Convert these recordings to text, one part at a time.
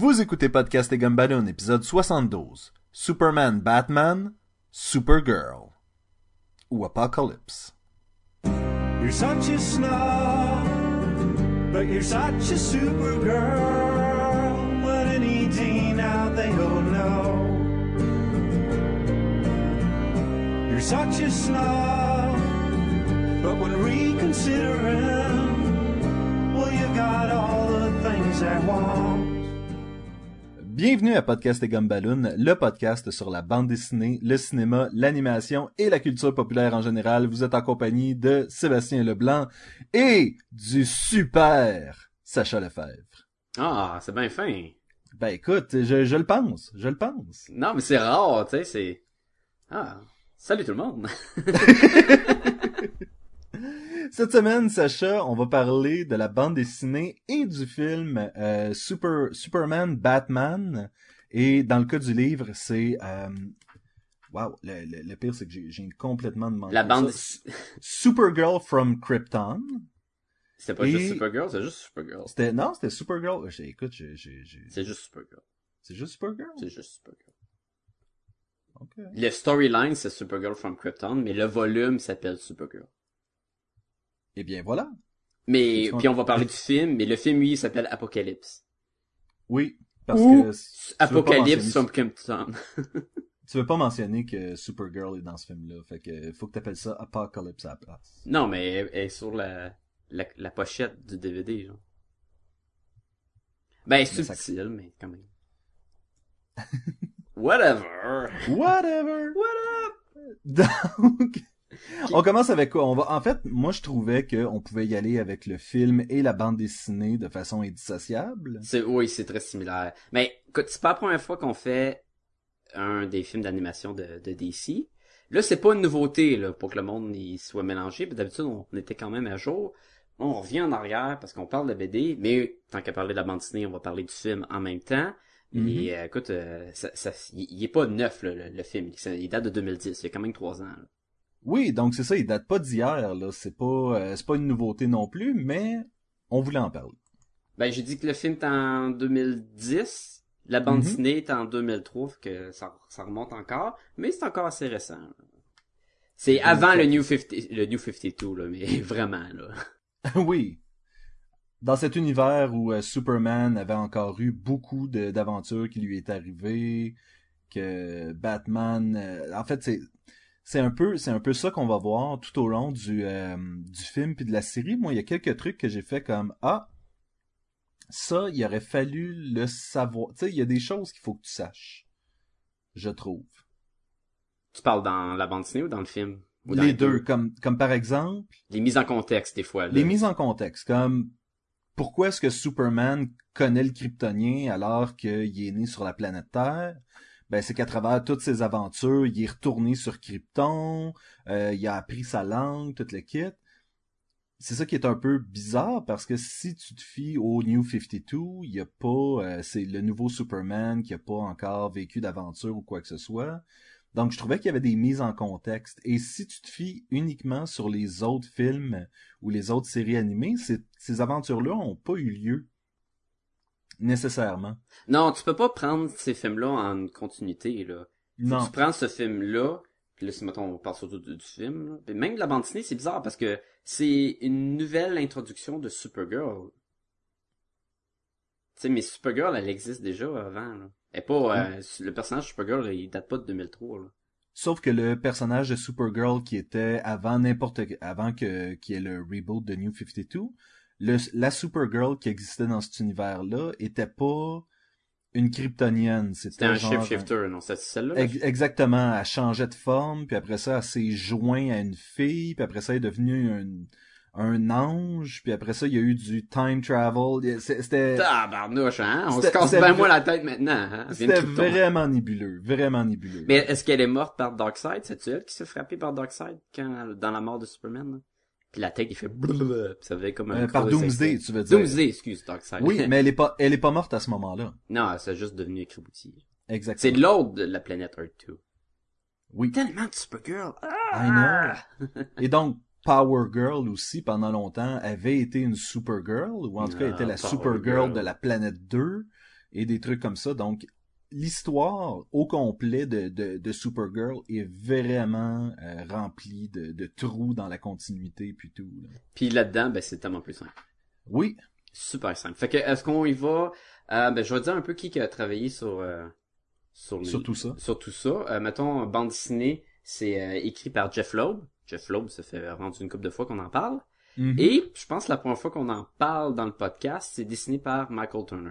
Vous écoutez Podcast et Gumballoon, épisode 72. Superman, Batman, Supergirl. Ou Apocalypse. You're such a snob, but you're such a supergirl. What any teen out there will know. You're such a snob, but when reconsidering, well, you got all the things I want. Bienvenue à Podcast et Gumballoon, le podcast sur la bande dessinée, le cinéma, l'animation et la culture populaire en général. Vous êtes en compagnie de Sébastien Leblanc et du super Sacha Lefebvre. Ah, c'est bien fin. Ben écoute, je, je le pense, je le pense. Non, mais c'est rare, tu sais, c'est... Ah, salut tout le monde. Cette semaine, Sacha, on va parler de la bande dessinée et du film euh, Super Superman Batman. Et dans le cas du livre, c'est euh, Wow, le, le, le pire c'est que j'ai complètement demandé. La bande... ça. Supergirl from Krypton. C'était pas Et- juste Supergirl, c'est juste Supergirl. C'était non, c'était Supergirl. Écoute, j'ai j'ai j'ai- C'est juste Supergirl. c'est juste Supergirl? C'est juste Supergirl. Ok. Le storyline, c'est Supergirl from Krypton, mais le volume s'appelle Supergirl. Et bien voilà. Mais, puis on va parler du film, mais le film, lui, il s'appelle Apocalypse. Oui, parce Ou que Apocalypse Krypton. Tu veux pas mentionner que Supergirl est dans ce film-là, fait que faut que t'appelles ça Apocalypse à la place. non, mais elle, elle est sur la, la, la pochette du DVD, genre. Ben, ça- subtil, mais quand même. Whatever. Whatever. What up? Donc, on commence avec quoi? On va, en fait, moi, je trouvais qu'on pouvait y aller avec le film et la bande dessinée de façon indissociable. C'est, oui, c'est très similaire. Mais, écoute, c'est pas la première fois qu'on fait un des films d'animation de, de DC. Là, c'est pas une nouveauté, là, pour que le monde y soit mélangé. D'habitude, on était quand même à jour. On revient en arrière parce qu'on parle de BD, mais tant qu'à parler de la bande dessinée, on va parler du film en même temps. Et euh, écoute, euh, ça, ça, il, il est pas neuf, là, le, le film. Il, il date de 2010. Il y a quand même trois ans. là. Oui, donc c'est ça, il date pas d'hier, là. C'est pas, euh, c'est pas une nouveauté non plus, mais on voulait en parler. Ben, j'ai dit que le film est en 2010, la bande dessinée est en 2003, fait que ça, ça remonte encore, mais c'est encore assez récent. C'est avant le New 50, le New 52, là, mais vraiment, là. oui. Dans cet univers où euh, Superman avait encore eu beaucoup d'aventures qui lui étaient arrivées, que Batman, euh, en fait, c'est c'est un peu c'est un peu ça qu'on va voir tout au long du euh, du film puis de la série. Moi, il y a quelques trucs que j'ai fait comme ah ça, il aurait fallu le savoir. Tu sais, il y a des choses qu'il faut que tu saches. Je trouve. Tu parles dans la bande dessinée ou dans le film? Ou dans les deux, comme comme par exemple Les mises en contexte, des fois, là. Les mises en contexte, comme pourquoi est-ce que Superman connaît le kryptonien alors qu'il est né sur la planète Terre? Ben, c'est qu'à travers toutes ses aventures, il est retourné sur Krypton, euh, il a appris sa langue, tout le kit. C'est ça qui est un peu bizarre parce que si tu te fies au New 52, il y a pas, euh, c'est le nouveau Superman qui a pas encore vécu d'aventure ou quoi que ce soit. Donc, je trouvais qu'il y avait des mises en contexte. Et si tu te fies uniquement sur les autres films ou les autres séries animées, ces aventures-là ont pas eu lieu. Nécessairement. Non, tu peux pas prendre ces films-là en continuité, là. Non. Tu prends ce film-là, puis là, si mettons, on parle surtout du, du film, là. Puis même de la bande dessinée, c'est bizarre parce que c'est une nouvelle introduction de Supergirl. Tu sais, mais Supergirl, elle existe déjà avant, là. Elle est pas, euh, le personnage Supergirl, il date pas de 2003, là. Sauf que le personnage de Supergirl qui était avant n'importe avant que qu'il y ait le reboot de New 52, le, la Supergirl qui existait dans cet univers-là était pas une kryptonienne, c'était C'était un genre shapeshifter, non? C'est celle-là? là? Ex- exactement, elle changeait de forme, puis après ça, elle s'est joint à une fille, puis après ça, elle est devenue un, un ange, puis après ça, il y a eu du time travel. C'était Tabarnouche, hein? On se C'était- casse c'était bien moins la tête maintenant, hein? C'était vraiment nébuleux, vraiment nébuleux. Mais est-ce qu'elle est morte par Darkseid? C'est-tu elle qui s'est frappée par Darkseid quand, dans la mort de Superman? là? Puis la tête, il fait blablabla, puis ça faisait comme un Euh, par Doomsday, tu veux dire. Doomsday, excuse, Darkseid. Oui, mais elle est pas, elle est pas morte à ce moment-là. non, c'est juste devenu écrabouti. C'est Exactement. de l'autre de la planète Earth 2. Oui. Tellement de Supergirl. I know. Et donc, Power Girl aussi, pendant longtemps, avait été une Supergirl, ou en tout cas Ah, était la Power Supergirl Girl. de la planète 2. et des trucs comme ça. Donc, l'histoire au complet de, de, de Supergirl est vraiment euh, remplie de, de trous dans la continuité puis tout. là. Puis là-dedans, ben, c'est tellement plus simple. Oui, Super simple. Fait que, est-ce qu'on y va, euh, ben, je vais dire un peu qui qui a travaillé sur, euh, sur, tout ça. sur tout ça. Mettons, bande dessinée, c'est écrit par Jeff Loeb. Jeff Loeb, ça fait rendu une couple de fois qu'on en parle. Mhm. Et je pense que la première fois qu'on en parle dans le podcast, c'est dessiné par Michael Turner.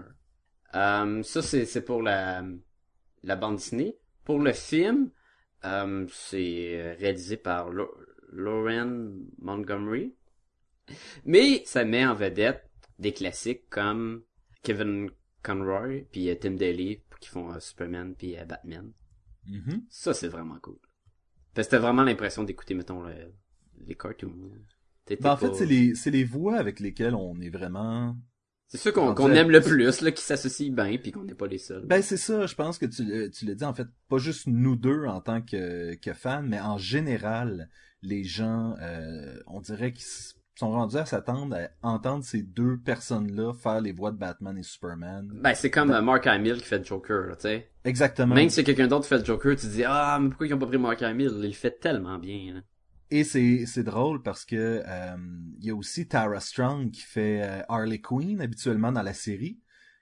Euh, ça, c'est, c'est pour la, la bande dessinée. Pour le film, euh, c'est réalisé par Lo- Lauren Montgomery. Mais ça met en vedette des classiques comme Kevin Conroy puis euh, Tim Daly qui font euh, Superman puis euh, Batman. Mhm. Ça, c'est vraiment cool. Parce que t'as vraiment l'impression d'écouter, mettons, le- les cartoons. Ben, en fait, c'est les, c'est les voix avec lesquelles on est vraiment C'est ceux qu'on aime le plus, là, qui s'associent bien, puis qu'on n'est pas les seuls. Ben c'est ça, je pense que tu, le- tu l'as dit en fait, pas juste nous deux en tant que, que fans, mais en général, les gens, euh, on dirait qu'ils sont rendus à s'attendre à entendre ces deux personnes-là faire les voix de Batman et Superman. Ben, c'est comme euh, Mark Hamill qui fait le Joker, là, tu sais. Exactement. Même si quelqu'un d'autre fait le Joker, tu dis, ah, mais pourquoi ils ont pas pris Mark Hamill? Il le fait tellement bien, là. Et c'est c'est drôle parce que euh, il y a aussi Tara Strong qui fait euh, Harley Quinn habituellement dans la série,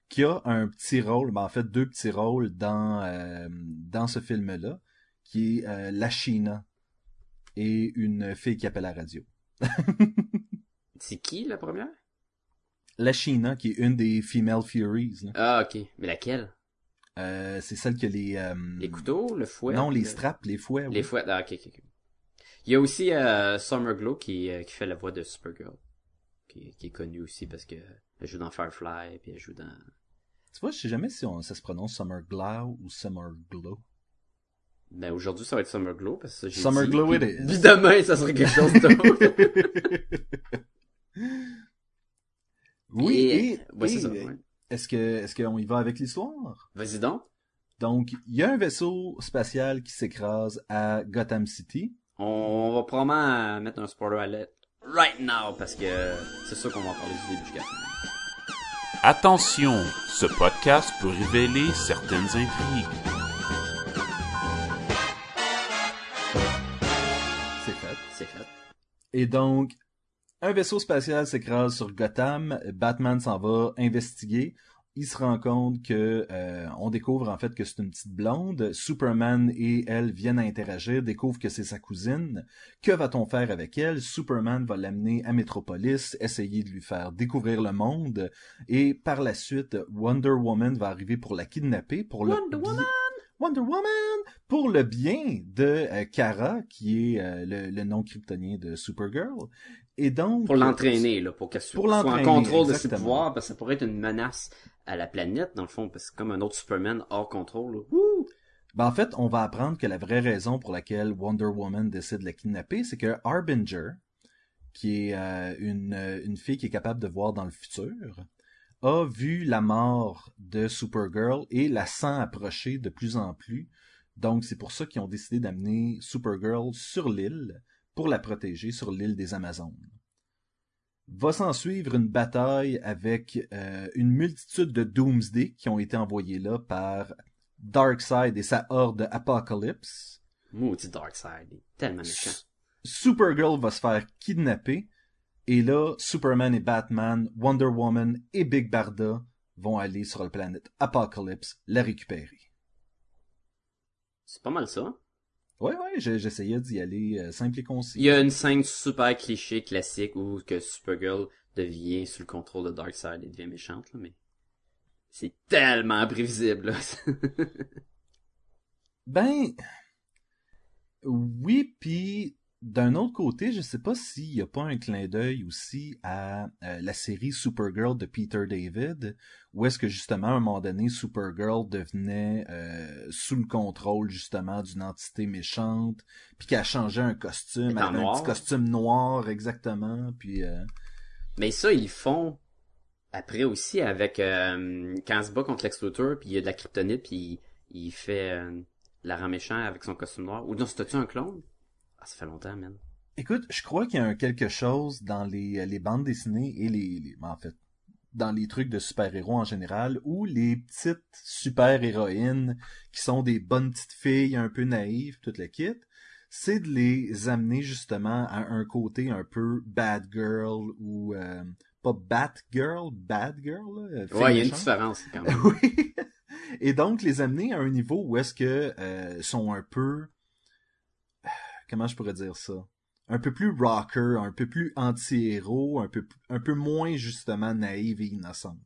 qui a un petit rôle, ben en fait deux petits rôles dans euh, dans ce film-là, qui est euh, la China et une fille qui appelle la radio. C'est qui, la première? La China qui est une des Female Furies. là. Ah, ok. Mais laquelle? Euh, c'est celle qui a les euh, Les couteaux, le fouet? non les le- straps, les fouets. Les oui. fouets, ah, ok, ok. Il y a aussi euh, Summer Glow qui, euh, qui fait la voix de Supergirl. Qui, qui est connue aussi parce que elle joue dans Firefly, puis elle joue dans... Tu vois, je sais jamais si on, ça se prononce Summer Glow ou Summer Glow. Ben, aujourd'hui, ça va être Summer Glow, parce que j'ai Summer dit. Glow Puis- it is. Puis demain, ça serait quelque chose d'autre. oui. Et- Et, ouais, c'est et- ça, ouais. Est-ce que est-ce qu'on y va avec l'histoire? Vas-y donc. Donc, il y a un vaisseau spatial qui s'écrase à Gotham City. On va probablement mettre un spoiler alert right now, parce que c'est sûr qu'on va en parler du début jusqu'à la fin. Attention, ce podcast peut révéler certaines intrigues. C'est fait. C'est fait. Et donc, un vaisseau spatial s'écrase sur Gotham. Batman s'en va investiguer. Il se rend compte que euh, on découvre en fait que c'est une petite blonde. Superman et elle viennent à interagir, découvrent que c'est sa cousine. Que va-t-on faire avec elle? Superman va l'amener à Metropolis, essayer de lui faire découvrir le monde, et par la suite, Wonder Woman va arriver pour la kidnapper, pour Wonder le Woman! Wonder Woman pour le bien de euh, Kara, qui est euh, le, le nom kryptonien de Supergirl. Et donc Pour l'entraîner, là, pour qu'elle soit en contrôle de ses pouvoirs, parce que ça pourrait être une menace à la planète, dans le fond, parce que c'est comme un autre Superman hors contrôle. là. Wouh! Ben, en fait, on va apprendre que la vraie raison pour laquelle Wonder Woman décide de la kidnapper, c'est que Harbinger, qui est euh, une, euh, une fille qui est capable de voir dans le futur, a vu la mort de Supergirl et la sent approcher de plus en plus. Donc, c'est pour ça qu'ils ont décidé d'amener Supergirl sur l'île pour la protéger sur l'île des Amazones. Va s'en suivre une bataille avec euh, une multitude de Doomsday qui ont été envoyés là par Darkseid et sa horde Apocalypse. Maudit Darkseid, il est tellement méchant. Supergirl va se faire kidnapper. Et là, Superman et Batman, Wonder Woman et Big Barda vont aller sur la planète Apocalypse la récupérer. C'est pas mal ça. Ouais, ouais, j'essayais d'y aller euh, simple et concis. Il y a une scène super cliché, classique, où que Supergirl devient sous le contrôle de Darkseid et devient méchante, là, mais c'est tellement prévisible, là. Ben, oui, puis d'un autre côté, je sais pas s'il y a pas un clin d'œil aussi à euh, la série Supergirl de Peter David, où est-ce que justement à un moment donné Supergirl devenait euh, sous le contrôle justement d'une entité méchante, puis qu'elle changeait un costume, Elle un petit costume noir exactement, puis euh, mais ça, ils font après aussi avec euh, quand elle se bat contre Lex Luthor, puis il y a de la kryptonite, puis il, il fait euh, la rend méchant avec son costume noir. Ou non, c'était-tu un clone? Ah, ça fait longtemps, man. Écoute, je crois qu'il y a un quelque chose dans les, les bandes dessinées et les, les- en fait, dans les trucs de super-héros en général, où les petites super-héroïnes qui sont des bonnes petites filles un peu naïves, toute la kit, c'est de les amener justement à un côté un peu bad girl ou euh, pas Batgirl, bad girl. Là, fille Ouais, il y a une différence quand même. oui. Et donc les amener à un niveau où est-ce que euh, sont un peu comment je pourrais dire ça? Un peu plus rocker, un peu plus anti-héros, un peu un peu moins justement naïve et innocente.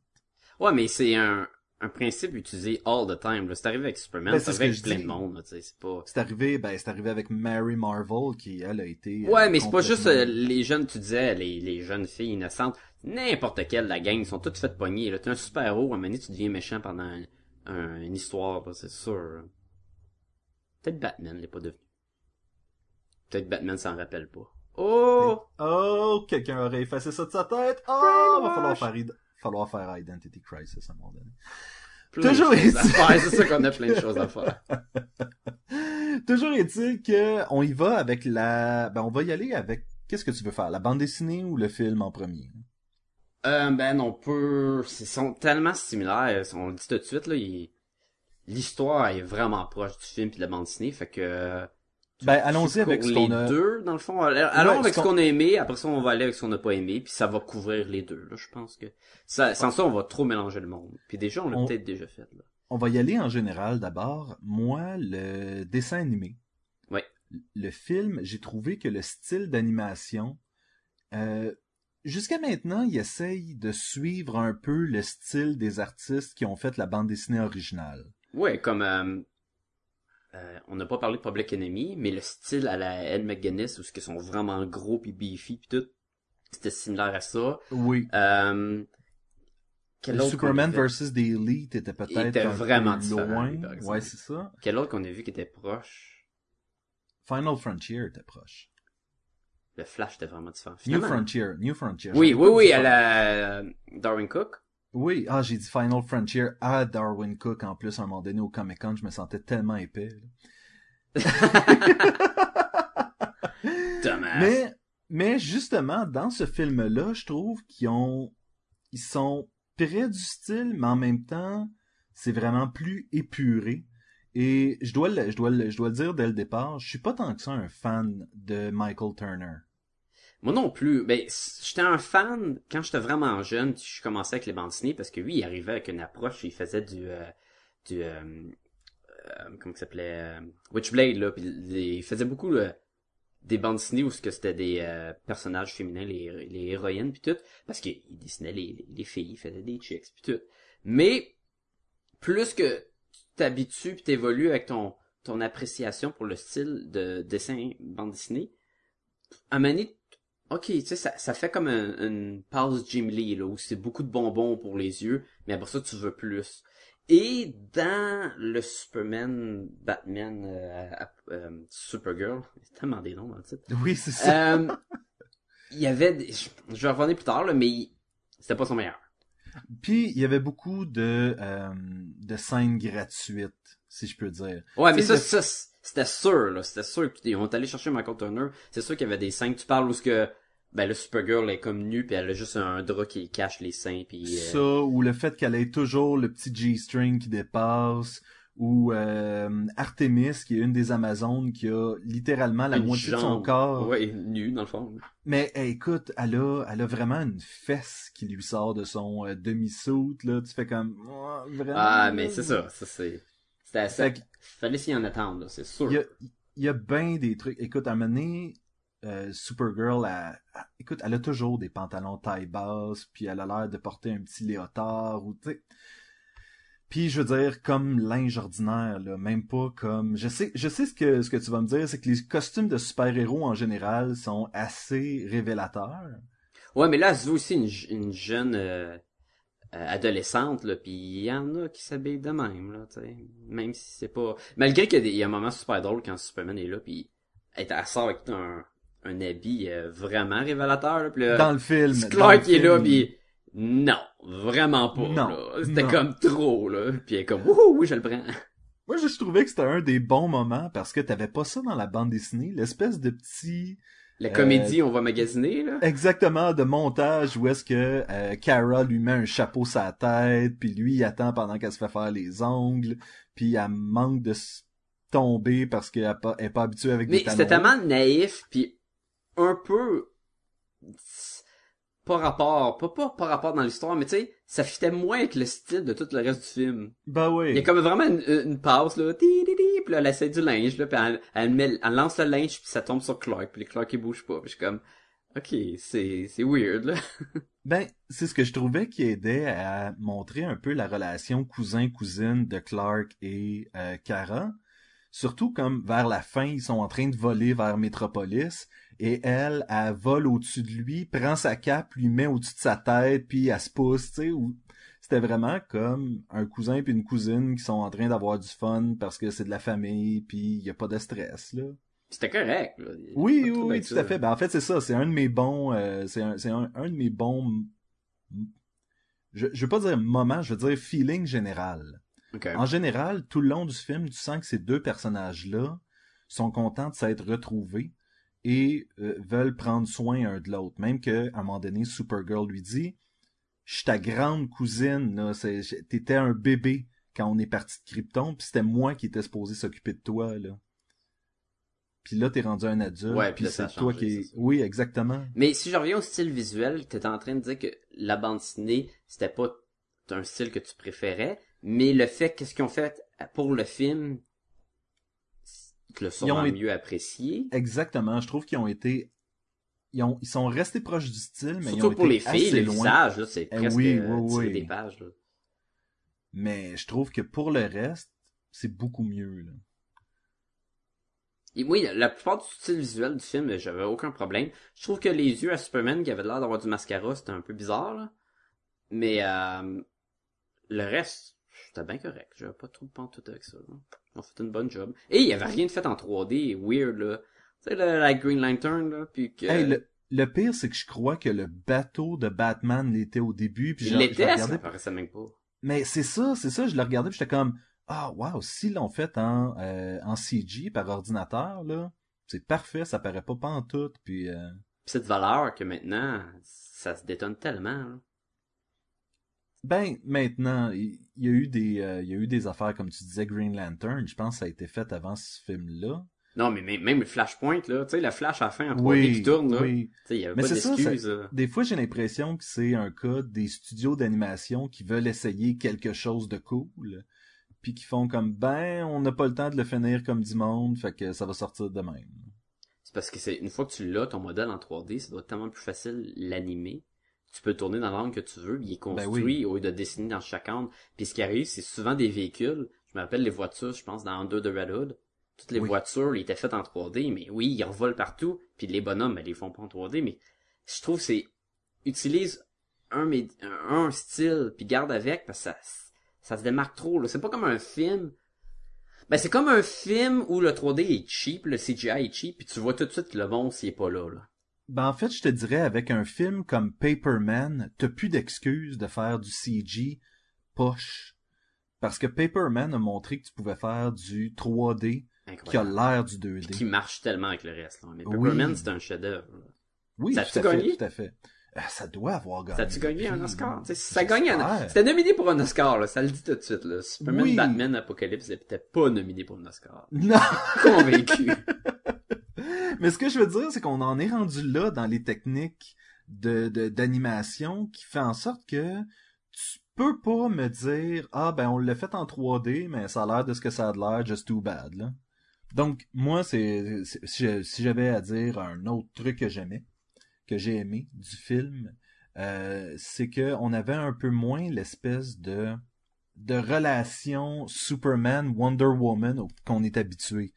Ouais, mais c'est un, un principe utilisé all the time. C'est arrivé avec Superman, Ben, c'est arrivé avec plein dis. de monde. là, tu sais, C'est pas... Arrivé ben c'est arrivé avec Mary Marvel qui elle a été euh, Ouais, mais c'est pas juste euh, les jeunes, tu disais, les, les jeunes filles innocentes. N'importe quelle la gang, ils sont toutes faites pogner. T'es un super-héros, à un moment donné, tu deviens méchant pendant un- un- une histoire, c'est sûr. Peut-être Batman l'est pas devenu. Peut-être Batman s'en rappelle pas. Oh! Oh, quelqu'un aurait effacé ça de sa tête. Oh, va falloir faire id- falloir faire Identity Crisis à un moment donné. Plein Toujours est-il- c'est ça qu'on a plein de choses à faire. Toujours est-il que on y va avec la ben on va y aller avec qu'est-ce que tu veux faire, la bande dessinée ou le film en premier? Euh, ben, on peut, ils sont tellement similaires, on le dit tout de suite, là, il- l'histoire est vraiment proche du film puis de la bande dessinée, fait que, Ben allons-y avec ce les qu'on a deux, dans le fond. Allons Ouais, avec ce qu'on a aimé, après ça, on va aller avec ce qu'on n'a pas aimé, puis ça va couvrir les deux, là, je pense que. Ça, sans ça, on va trop mélanger le monde. Puis déjà, on l'a On- peut-être déjà fait, là. On va y aller en général d'abord. Moi, le dessin animé. Ouais. Le film, j'ai trouvé que le style d'animation, euh, jusqu'à maintenant, il essaye de suivre un peu le style des artistes qui ont fait la bande dessinée originale. Ouais, comme, euh, euh, on n'a pas parlé de Public Enemy, mais le style à la Ed McGuinness, où ce qu'ils sont vraiment gros puis beefy puis tout, c'était similaire à ça. Oui. Euh, quel Le autre Superman vs. The Elite était peut-être était vraiment loin. Ouais, c'est ça. Quel autre qu'on a vu qui était proche? Final Frontier était proche. Le Flash était vraiment différent. New Frontier, New Frontier. Oui, oui, oui, à la euh, Darwin Cook. Oui, ah, j'ai dit Final Frontier à Darwin Cook en plus à un moment donné au Comic Con, je me sentais tellement épais. Mais, mais justement, dans ce film-là, je trouve qu'ils ont, ils sont près du style, mais en même temps, c'est vraiment plus épuré. Et je dois, le, je dois, le, je dois le dire dès le départ, je suis pas tant que ça un fan de Michael Turner. Moi non plus. Ben, j'étais un fan quand j'étais vraiment jeune. Je commençais avec les bandes dessinées parce que lui, il arrivait avec une approche. Il faisait du, euh, du, euh, euh, comment ça s'appelait, euh, Witchblade là. Puis il faisait beaucoup des bandes dessinées où que c'était des euh, personnages féminins, les, les héroïnes puis tout, parce qu'il il dessinait les, les, les filles, il faisait des chicks puis tout. Mais plus que tu t'habitues puis t'évolues avec ton ton appréciation pour le style de dessin bande dessinée, à donné, ok, tu sais, ça, ça fait comme un- une pause Jim Lee, là, où c'est beaucoup de bonbons pour les yeux, mais après ça, tu veux plus. Et dans le Superman, Batman, euh, euh, Supergirl, c'est tellement des noms dans le titre, Oui, c'est ça. euh, il y avait, des, je, je vais revenir plus tard, là, mais c'était pas son meilleur. Puis, il y avait beaucoup de, euh, de scènes gratuites, si je peux dire. Ouais, mais ça, le- ça, c'était sûr, là. C'était sûr qu'ils ont allé chercher Michael Turner. C'est sûr qu'il y avait des scènes. Tu parles où ce que, ben, le Supergirl est comme nue pis elle a juste un drap qui cache les seins pis euh, Ça, ou le fait qu'elle ait toujours le petit G-string qui dépasse, ou euh, Artemis, qui est une des Amazones, qui a littéralement la une moitié de son corps. Ouais, nue, dans le fond. Mais hey, écoute, elle a, elle a vraiment une fesse qui lui sort de son euh, demi-soute, là. Tu fais comme... Oh, vraiment, Ah, mais là. c'est ça. Ça, c'est, c'était. Fait que- Fallait s'y en attendre, là, c'est sûr. Il y a, il y a bien des trucs. Écoute, à un moment donné, euh, Supergirl, elle, elle- écoute, elle a toujours des pantalons taille basse, puis elle a l'air de porter un petit léotard, ou tu sais. Puis je veux dire, comme linge ordinaire, là, même pas comme. Je sais, je sais ce que ce que tu vas me dire, c'est que les costumes de super-héros en général sont assez révélateurs. Ouais, mais là, elle veut aussi une, une jeune euh, euh, adolescente, là, puis il y en a qui s'habillent de même, là, tu sais. Même si c'est pas... Malgré qu'il y y a un moment super drôle quand Superman est là, puis elle, elle sort avec un, un habit euh, vraiment révélateur, là, puis là, Dans le film. Clark qui est là, puis non, vraiment pas, Non. C'était comme trop, là. Puis elle est comme, wouhou, oui, je le prends. Moi, je trouvais que c'était un des bons moments parce que t'avais pas ça dans la bande dessinée, l'espèce de petit La comédie, on va magasiner, là. Exactement, de montage où est-ce que euh, Kara lui met un chapeau sur la tête, puis lui il attend pendant qu'elle se fait faire les ongles, puis elle manque de tomber parce qu'elle est pas, pas habituée avec Mais des c'était tanneaux. tellement naïf, puis un peu... Pas rapport, pas, pas, pas rapport dans l'histoire, mais tu sais, ça fitait moins avec le style de tout le reste du film. Ben oui. Il y a comme vraiment une, une pause, là, ti, ti, ti, puis là, elle essaie du linge, là, puis elle, elle, met, elle lance le linge, puis ça tombe sur Clark, puis Clark, il bouge pas, puis je suis comme, ok, c'est, c'est weird, là. Ben, c'est ce que je trouvais qui aidait à montrer un peu la relation cousin-cousine de Clark et euh, Kara. Surtout comme vers la fin, ils sont en train de voler vers Metropolis et elle, elle vole au-dessus de lui, prend sa cape, lui met au-dessus de sa tête, puis elle se pousse, tu sais. ou- C'était vraiment comme un cousin puis une cousine qui sont en train d'avoir du fun parce que c'est de la famille, puis il y a pas de stress, là. C'était correct, là. Oui, oui, oui, tout ça. à fait. Ben, en fait, c'est ça. C'est un de mes bons, euh, c'est un, c'est un, un de mes bons, je, je veux pas dire moment, je veux dire feeling général. En général, tout le long du film, tu sens que ces deux personnages-là sont contents de s'être retrouvés et euh, veulent prendre soin un de l'autre. Même que, à un moment donné, Supergirl lui dit, je suis ta grande cousine, t'étais un bébé quand on est parti de Krypton, puis c'était moi qui étais supposé s'occuper de toi, là. Puis là, t'es rendu un adulte, Ouais, puis c'est toi qui est... Oui, exactement. Mais si je reviens au style visuel, t'étais en train de dire que la bande dessinée, c'était pas un style que tu préférais, mais le fait qu'est-ce qu'ils ont fait pour le film, tu l'as sûrement été- mieux apprécié. Exactement. Je trouve qu'ils ont été... Ils, ont... ils sont restés proches du style, mais ils ont Surtout pour été les filles, assez le loin. visage, là, c'est Eh presque oui, euh, oui, des pages. Là. Mais je trouve que pour le reste, c'est beaucoup mieux, là. Et oui, la plupart du style visuel du film, j'avais aucun problème. Je trouve que les yeux à Superman qui avaient l'air d'avoir du mascara, c'était un peu bizarre, là. Mais euh, le reste, c'était bien correct. J'avais pas trop de pantoute avec ça. là. Ont fait une bonne job. Et il y avait rien de fait en 3D, weird, là. Tu sais, la, la Green Lantern, là, puis que... Hey, le, le pire, c'est que je crois que le bateau de Batman l'était au début, puis je, l'était, ça regardais. paraissait même pas. Mais c'est ça, c'est ça, je le regardais, puis j'étais comme, ah, wow, s'ils l'ont fait en, euh, en CG par ordinateur, là, c'est parfait, ça paraît pas pantoute, puis... Euh... Puis cette valeur que maintenant, ça se détonne tellement, là. Ben, maintenant, il y, a eu des, euh, il y a eu des affaires, comme tu disais, Green Lantern, je pense que ça a été fait avant ce film-là. Non, mais même, le Flashpoint, là, tu sais, le Flash à la fin en 3D Oui, qui tourne, là. oui. Tu sais, il y avait Mais pas ça, d'excuses. Des fois, j'ai l'impression que c'est un cas des studios d'animation qui veulent essayer quelque chose de cool, puis qui font comme, ben, on n'a pas le temps de le finir comme du monde, fait que ça va sortir de même. C'est parce que c'est une fois que tu l'as, ton modèle en 3D, ça doit être tellement plus facile l'animer. Tu peux le tourner dans l'angle que tu veux, il est Ben construit oui. au lieu de dessiner dans chaque angle. Puis ce qui arrive, c'est souvent des véhicules. Je me rappelle les voitures, je pense, dans Under the Red Hood. Toutes les Oui. voitures, ils étaient faites en 3D, mais oui, ils envolent partout. Puis les bonhommes, ben, ils les font pas en 3D, mais je trouve que c'est utilise un, style puis garde avec parce que ça, ça se démarque trop. C'est pas comme un film. Ben c'est comme un film où le 3D est cheap, le CGI est cheap, puis tu vois tout de suite que le monstre il est pas là. là. Ben, en fait, je te dirais, avec un film comme Paperman, t'as plus d'excuses de faire du CG poche. Parce que Paperman a montré que tu pouvais faire du 3D qui a l'air du Puis 2D. qui marche tellement avec le reste. Là. Mais Oui. Pepperman, c'est un chef-d'œuvre. Oui, Ça tout à fait, gagné? tout à fait. Euh, ça doit avoir gagné. Ça a-tu gagné un Oscar? ça gagne un... C'était nominé pour un Oscar, là, ça le dit tout de suite. Là. Superman, Oui. Batman, Apocalypse, c'était pas nominé pour un Oscar. Non! Convaincu. Mais ce que je veux dire, c'est qu'on en est rendu là dans les techniques de d'animation qui fait en sorte que tu peux pas me dire ah ben on l'a fait en 3D mais ça a l'air de ce que ça a de l'air just too bad là. Donc moi c'est si j'avais à dire un autre truc que j'aimais que j'ai aimé du film euh, c'est que on avait un peu moins l'espèce de de relation Superman Wonder Woman qu'on est habitué.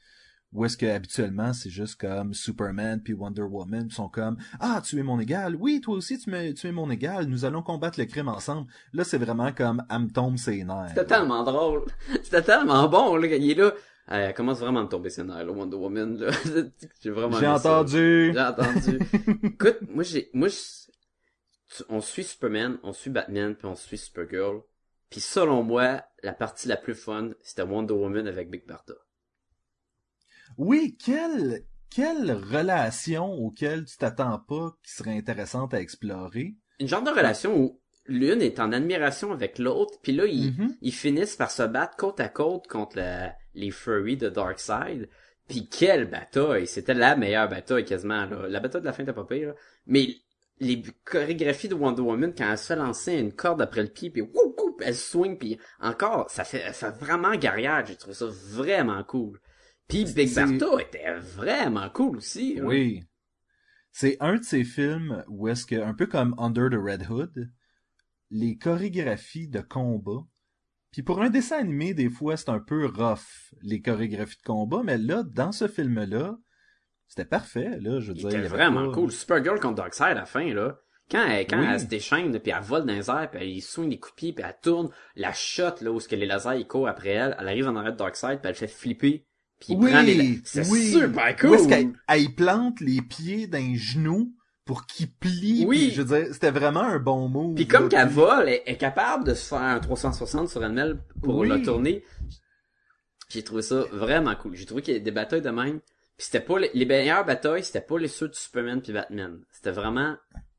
Où est-ce que habituellement c'est juste comme Superman puis Wonder Woman sont comme ah tu es mon égal oui toi aussi tu, me, tu es mon égal nous allons combattre le crime ensemble là c'est vraiment comme elle me tombe ses nerfs C'était tellement drôle. C'était tellement bon, là, il est là. Elle commence vraiment à me tomber ses nerfs, là, Wonder Woman, là. J'ai vraiment j'ai entendu J'ai entendu. Écoute, moi j'ai, moi je- on suit Superman, on suit Batman, puis on suit Supergirl. Puis selon moi, la partie la plus fun, c'était Wonder Woman avec Big Bertha. Oui quelle quelle relation auquel tu t'attends pas qui serait intéressante à explorer? Une genre de relation où l'une est en admiration avec l'autre, puis là, ils, Mhm. ils finissent par se battre côte à côte contre les furries de Darkseid. Puis quelle bataille! C'était la meilleure bataille quasiment. Là. La bataille de la fin était pas pire. là. Mais les chorégraphies de Wonder Woman, quand elle se lancer une corde après le pied, puis woup, elle swing, puis encore, ça fait, ça fait vraiment guerrière. J'ai trouvé ça vraiment cool. Puis Big Bertha était vraiment cool aussi. Oui. C'est un de ces films où est-ce que, un peu comme Under the Red Hood, les chorégraphies de combat, puis pour un dessin animé, des fois, c'est un peu rough, les chorégraphies de combat, mais là, dans ce film-là, c'était parfait, là, je veux dire. était il y avait vraiment pas- cool. Supergirl contre Darkseid à la fin, là. Quand elle, quand Oui. elle se déchaîne, puis elle vole dans les airs, puis elle coups de pied, puis elle tourne, la shot, là, où ce que les lasers, ils courent après elle, elle arrive en arrière de Darkseid, puis elle fait flipper, puis il Oui, prend les... C'est oui. super cool! Où est-ce qu'elle elle plante les pieds d'un genou pour qu'il plie? Oui. je veux dire, c'était vraiment un bon move. Puis comme qu'elle vole, elle est capable de se faire un 360 sur elle-même pour Oui. la tourner. J'ai trouvé ça vraiment cool. J'ai trouvé qu'il y a des batailles de même. Puis c'était pas les, les meilleures batailles, c'était pas les ceux de Superman puis Batman. C'était vraiment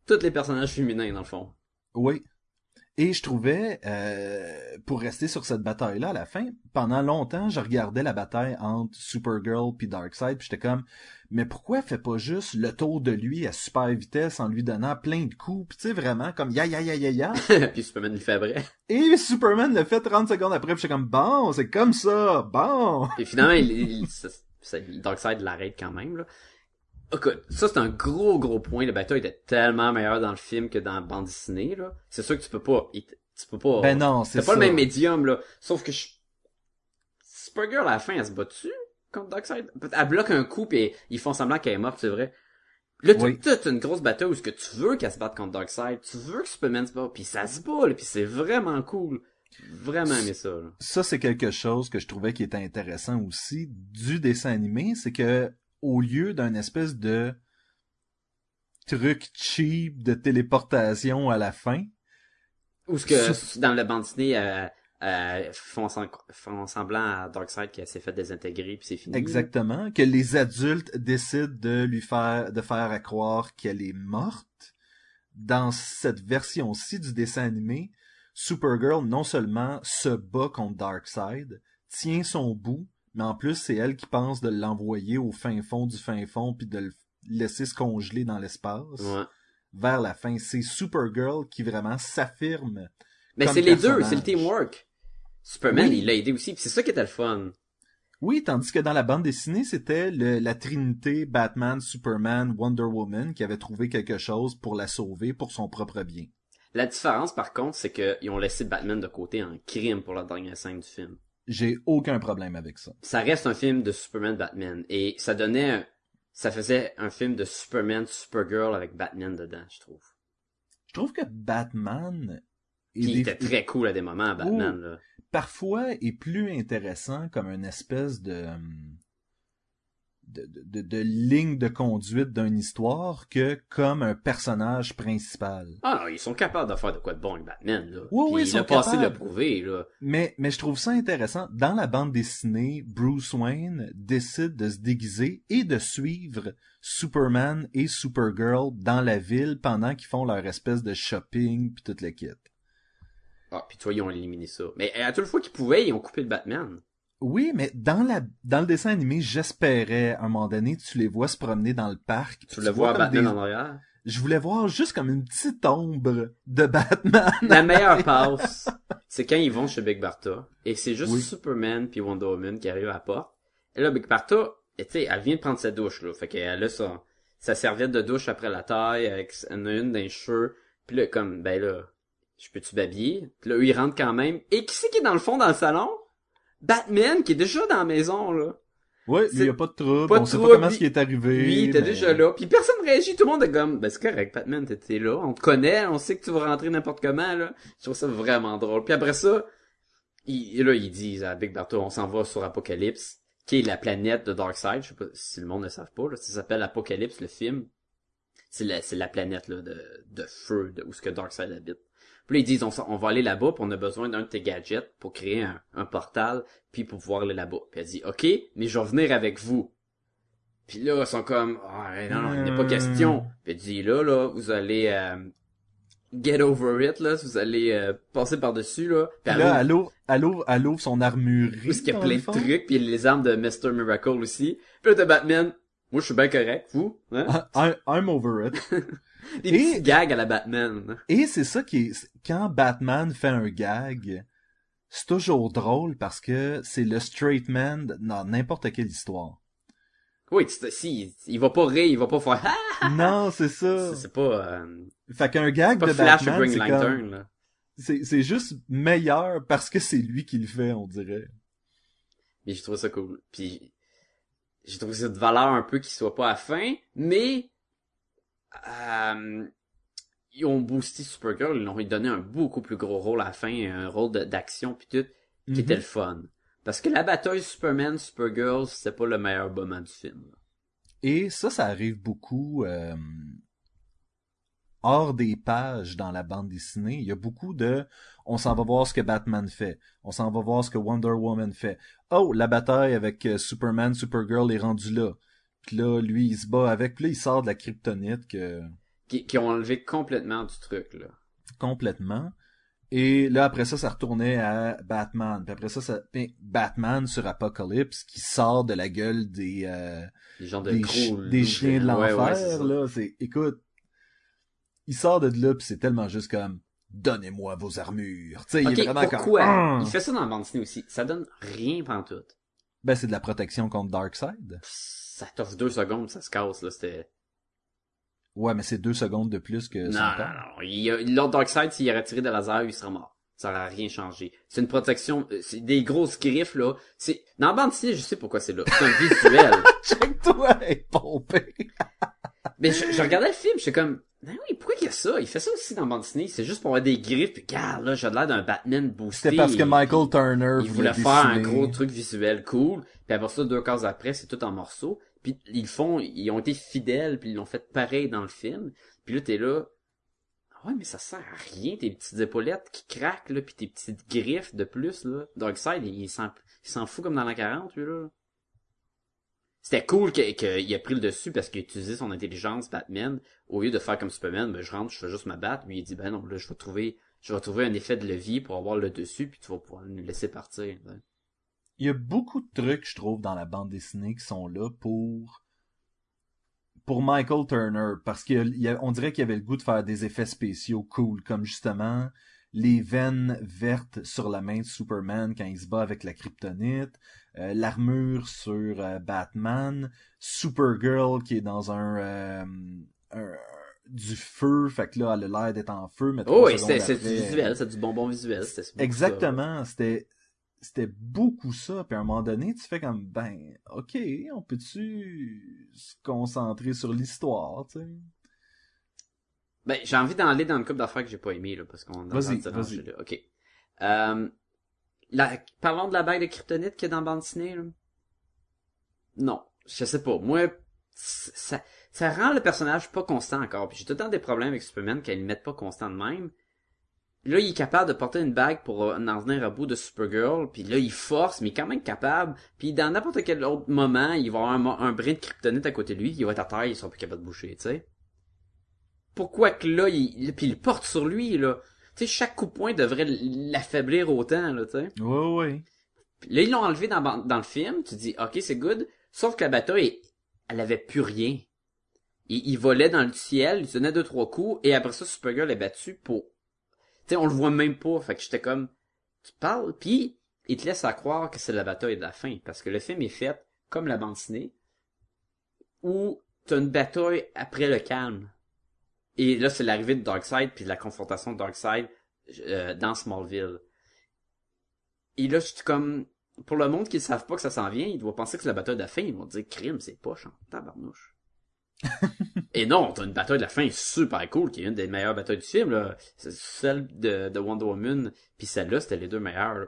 tous les personnages féminins dans le fond. Oui. Et je trouvais, euh, pour rester sur cette bataille-là à la fin, pendant longtemps, je regardais la bataille entre Supergirl puis Darkseid, puis j'étais comme, mais pourquoi fait pas juste le tour de lui à super vitesse en lui donnant plein de coups, puis tu sais, vraiment, comme ya ya ya ya ya. puis Superman le fait après. Et Superman le fait 30 secondes après, puis j'étais comme, bon, c'est comme ça, bon. Et finalement, il, il, ça- ça- Darkseid l'arrête quand même, là. Écoute, ça c'est un gros gros point. Le bataille était tellement meilleur dans le film que dans la bande dessinée, là. C'est sûr que tu peux pas, tu peux pas. Ben non, c'est pas le même médium, là. Sauf que je... Supergirl, à la fin, elle se bat dessus contre Darkseid. Elle bloque un coup, pis ils font semblant qu'elle est morte, c'est vrai. Là, t'as Oui. toute une grosse bataille où ce que tu veux qu'elle se batte contre Darkseid. Tu veux que Superman se batte, puis ça se bat, puis c'est vraiment cool. Vraiment aimé ça, là. ça c'est quelque chose que je trouvais qui était intéressant aussi du dessin animé, c'est que au lieu d'un espèce de truc cheap de téléportation à la fin, Ou ce que, dans la bande dessinée, euh, euh, font, sem- font semblant à Darkseid qu'elle s'est fait désintégrer, puis c'est fini. exactement, que les adultes décident de lui faire de faire à croire qu'elle est morte. Dans cette version-ci du dessin animé, Supergirl non seulement se bat contre Darkseid, tient son bout, mais en plus c'est elle qui pense de l'envoyer au fin fond du fin fond puis de le laisser se congeler dans l'espace. Ouais. Vers la fin, c'est Supergirl qui vraiment s'affirme. Mais c'est les deux, c'est le teamwork. Superman, Oui. il l'a aidé aussi, puis c'est ça qui était le fun. Oui, tandis que dans la bande dessinée, c'était la trinité Batman, Superman, Wonder Woman qui avait trouvé quelque chose pour la sauver pour son propre bien. La différence, par contre, c'est qu'ils ont laissé Batman de côté en crime pour la dernière scène du film. J'ai aucun problème avec ça. Ça reste un film de Superman-Batman, et ça donnait un- ça faisait un film de Superman-Supergirl avec Batman dedans, je trouve. Je trouve que Batman il était très cool à des moments, Batman, là. parfois est plus intéressant comme une espèce de hum, de, de, de- de ligne de conduite d'une histoire que comme un personnage principal. Ah non, ils sont capables de faire de quoi de bon avec Batman, là. Oui, Puis oui, ils sont passé là. Mais, mais je trouve ça intéressant. Dans la bande dessinée, Bruce Wayne décide de se déguiser et de suivre Superman et Supergirl dans la ville pendant qu'ils font leur espèce de shopping puis toute la kit. Ah, puis toi, ils ont éliminé ça. Mais à toute fois qu'ils pouvaient, ils ont coupé le Batman. Oui, mais dans la dans le dessin animé, j'espérais à un moment donné, tu les vois se promener dans le parc. Tu le vois comme Batman des- en arrière? Je voulais voir juste comme une petite ombre de Batman. La meilleure passe, c'est quand ils vont chez Big Barta, et c'est juste Oui. Superman puis Wonder Woman qui arrivent à la porte. Et là, Big Barta, tu sais, elle vient de prendre sa douche, là. Fait qu'elle a sa, sa serviette de douche après la taille, avec une dans les cheveux. Puis là, comme, ben là, je peux-tu babiller? Puis là, eux, ils rentrent quand même. Et qui c'est qui est dans le fond dans le salon? Batman, qui est déjà dans la maison, là. Ouais, il y a pas de trouble. pas de on sait trouble, pas comment ce qui est arrivé. Lui, il était mais- déjà là. Puis personne réagit. Tout le monde est comme, ben c'est correct, Batman, t'étais là. On te connaît, on sait que tu vas rentrer n'importe comment, là. Je trouve ça vraiment drôle. Puis après ça, il, là, ils disent à Big Barto, on s'en va sur Apocalypse, qui est la planète de Darkseid. Je sais pas si le monde ne savent pas, là. Ça s'appelle Apocalypse, le film. C'est la, c'est la planète, là, de, de feu, de, où ce que Darkseid habite. Puis là, ils disent, on, on va aller là-bas, puis on a besoin d'un de tes gadgets pour créer un, un portal, puis pour pouvoir aller là-bas. Puis elle dit, OK, mais je vais venir avec vous. Puis là, ils sont comme, ah, non, non, il n'est pas question. Puis il dit, là, là, vous allez, euh, get over it, là, vous allez euh, passer par-dessus, là. Puis là, elle ouvre, elle ouvre, elle ouvre son armurerie. Parce qu'il y a plein le de trucs, puis il y a les armes de Mr. Miracle aussi. Puis là, t'as Batman. Moi, je suis bien correct. Vous? Hein? I'm, I'm over it. Des Et- petits gags à la Batman. Et c'est ça qui est, quand Batman fait un gag, c'est toujours drôle parce que c'est le straight man dans n'importe quelle histoire. Oui, tu- si, il va pas rire, il va pas faire ah! non, c'est ça. C'est- pas, euh, Fait qu'un gag pas de Flash Batman, c'est comme, juste meilleur parce que c'est lui qui le fait, on dirait. Mais j'ai trouvé ça cool. Puis j'ai trouvé ça de valeur un peu qu'il soit pas à fin, mais euh, ils ont boosté Supergirl, ils l'ont donné un beaucoup plus gros rôle à la fin, un rôle d'action puis tout, qui Mhm. était le fun. Parce que la bataille Superman Supergirl, c'était pas le meilleur moment du film. là. Et ça, ça arrive beaucoup euh, hors des pages dans la bande dessinée. Il y a beaucoup de on s'en va voir ce que Batman fait. On s'en va voir ce que Wonder Woman fait. Oh, la bataille avec euh, Superman, Supergirl est rendue là. Puis là, lui, il se bat avec. Puis là, il sort de la kryptonite que... Qui, qui ont enlevé complètement du truc là. complètement. Et là, après ça, ça retournait à Batman. Puis après ça, ça... puis Batman sur Apocalypse qui sort de la gueule des... euh, Les gens de des, gros des chiens de. Ouais, l'enfer, ouais, là. C'est, écoute, il sort de là, pis c'est tellement juste comme, donnez-moi vos armures. Tu sais, il est vraiment pourquoi? comme! Il fait ça dans la bande dessinée aussi. Ça donne rien pantoute. ben, c'est de la protection contre Darkseid. Ça t'offre deux secondes, ça se casse, là, c'était... Ouais, mais c'est deux secondes de plus que Non, non, non. Il y a- L'autre Darkseid, s'il aurait tiré de laser, il serait mort. Ça aurait rien changé. C'est une protection, euh, c'est des grosses griffes, là. C'est, dans la bande je sais pourquoi c'est là. C'est un visuel. Check-toi, pompée. Mais je, je regardais le film, j'étais comme, ben oui, pourquoi il y a ça? Il fait ça aussi dans bande dessinée. C'est juste pour avoir des griffes, puis regarde, là, j'ai l'air d'un Batman boosté. C'était parce que Michael Turner Il voulait faire un gros truc visuel cool, puis après ça, deux cases après, c'est tout en morceaux. Puis ils le font, ils ont été fidèles, puis ils l'ont fait pareil dans le film. Puis là, t'es là, ah ouais, mais ça sert à rien, tes petites épaulettes qui craquent, là, puis tes petites griffes de plus, là. Darkseid, il, il s'en fout comme dans la 40, lui, là. C'était cool qu'il qu'il a pris le dessus parce qu'il a utilisé son intelligence, Batman, au lieu de faire comme Superman, ben, je rentre, je fais juste me battre, lui, il dit, ben non, là, je vais trouver, je vais trouver un effet de levier pour avoir le dessus, puis tu vas pouvoir nous laisser partir. Il y a beaucoup de trucs, je trouve, dans la bande dessinée qui sont là pour pour Michael Turner, parce qu'on dirait qu'il avait le goût de faire des effets spéciaux cool, comme justement les veines vertes sur la main de Superman quand il se bat avec la kryptonite, l'armure sur euh, Batman, Supergirl qui est dans un, euh, un- du feu, fait que là elle a l'air d'être en feu, mais Oh, oui, c'est du visuel, c'est du bonbon visuel. c'était beaucoup ça. Exactement, c'était c'était beaucoup ça, puis à un moment donné, tu fais comme ben OK, on peut-tu se concentrer sur l'histoire, tu sais? Ben, j'ai envie d'aller dans le couple d'affaires que j'ai pas aimé, là, parce qu'on a Vas-y, vas-y. OK. Euh, parlons de la bague de kryptonite qui est dans bande dessinée, là. Non. Je sais pas. Moi, ça, ça rend le personnage pas constant encore. Puis j'ai tout le des problèmes avec Superman qu'elle le mette pas constant de même. Là, il est capable de porter une bague pour en venir à bout de Supergirl, puis là, il force, mais il est quand même capable. Puis dans n'importe quel autre moment, il va avoir un, brin de kryptonite à côté de lui, il va être à terre, il sera plus capable de bouger, tu sais. Pourquoi que là, il, il porte sur lui, là? Sais, chaque coup de poing devrait l'affaiblir autant, là, tu sais. Ouais ouais. Puis Là, ils l'ont enlevé dans, dans le film, tu dis, ok, c'est good. Sauf que la bataille, elle avait plus rien. Il, il volait dans le ciel, il tenait deux, trois coups, et après ça, Supergirl est battu pour... Tu sais, on le voit même pas, fait que j'étais comme... Tu parles, puis il te laisse à croire que c'est la bataille de la fin, parce que le film est fait comme la bande dessinée, où t'as une bataille après le calme. Et là, c'est l'arrivée de Darkseid, puis la confrontation de Darkseid euh, dans Smallville. Et là, je suis comme, pour le monde qui ne savent pas que ça s'en vient, ils doivent penser que c'est la bataille de la fin, ils vont dire crime, c'est poche, en tabarnouche. Et non, t'as une bataille de la fin super cool, qui est une des meilleures batailles du film, là. Celle de, de Wonder Woman, puis celle-là, c'était les deux meilleures. là.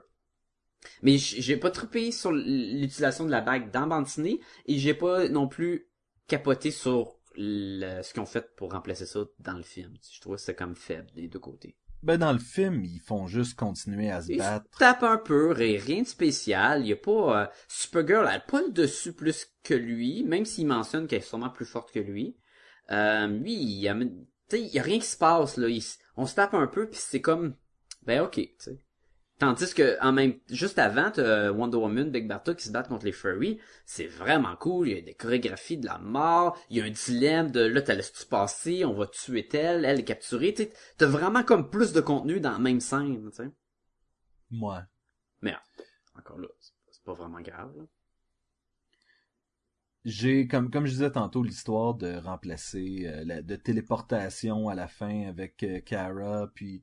Mais j'ai pas trippé sur l'utilisation de la bague dans dessinée, et j'ai pas non plus capoté sur le- ce qu'ils ont fait pour remplacer ça dans le film. Je trouvais que c'était comme faible des deux côtés. Ben, dans le film, ils font juste continuer à se battre. tape un peu, et rien de spécial. Il y a pas euh, Supergirl, elle a pas le dessus plus que lui, même s'il mentionne qu'elle est sûrement plus forte que lui. Euh, lui, il y a, il y a rien qui se passe là. Il on se tape un peu, puis c'est comme, ben ok, tu sais. Tandis que en même, juste avant, t'as Wonder Woman, Big Bertha qui se battent contre les furries. C'est vraiment cool. Il y a des chorégraphies de la mort. Il y a un dilemme de là, t'as laissé-tu passer, on va tuer elle, elle est capturée. T'as vraiment comme plus de contenu dans la même scène, tu sais. Moi. Encore là, c'est pas- c'est pas vraiment grave. là. J'ai, comme, comme je disais tantôt, l'histoire de remplacer, euh, la, de téléportation à la fin avec euh, Kara, puis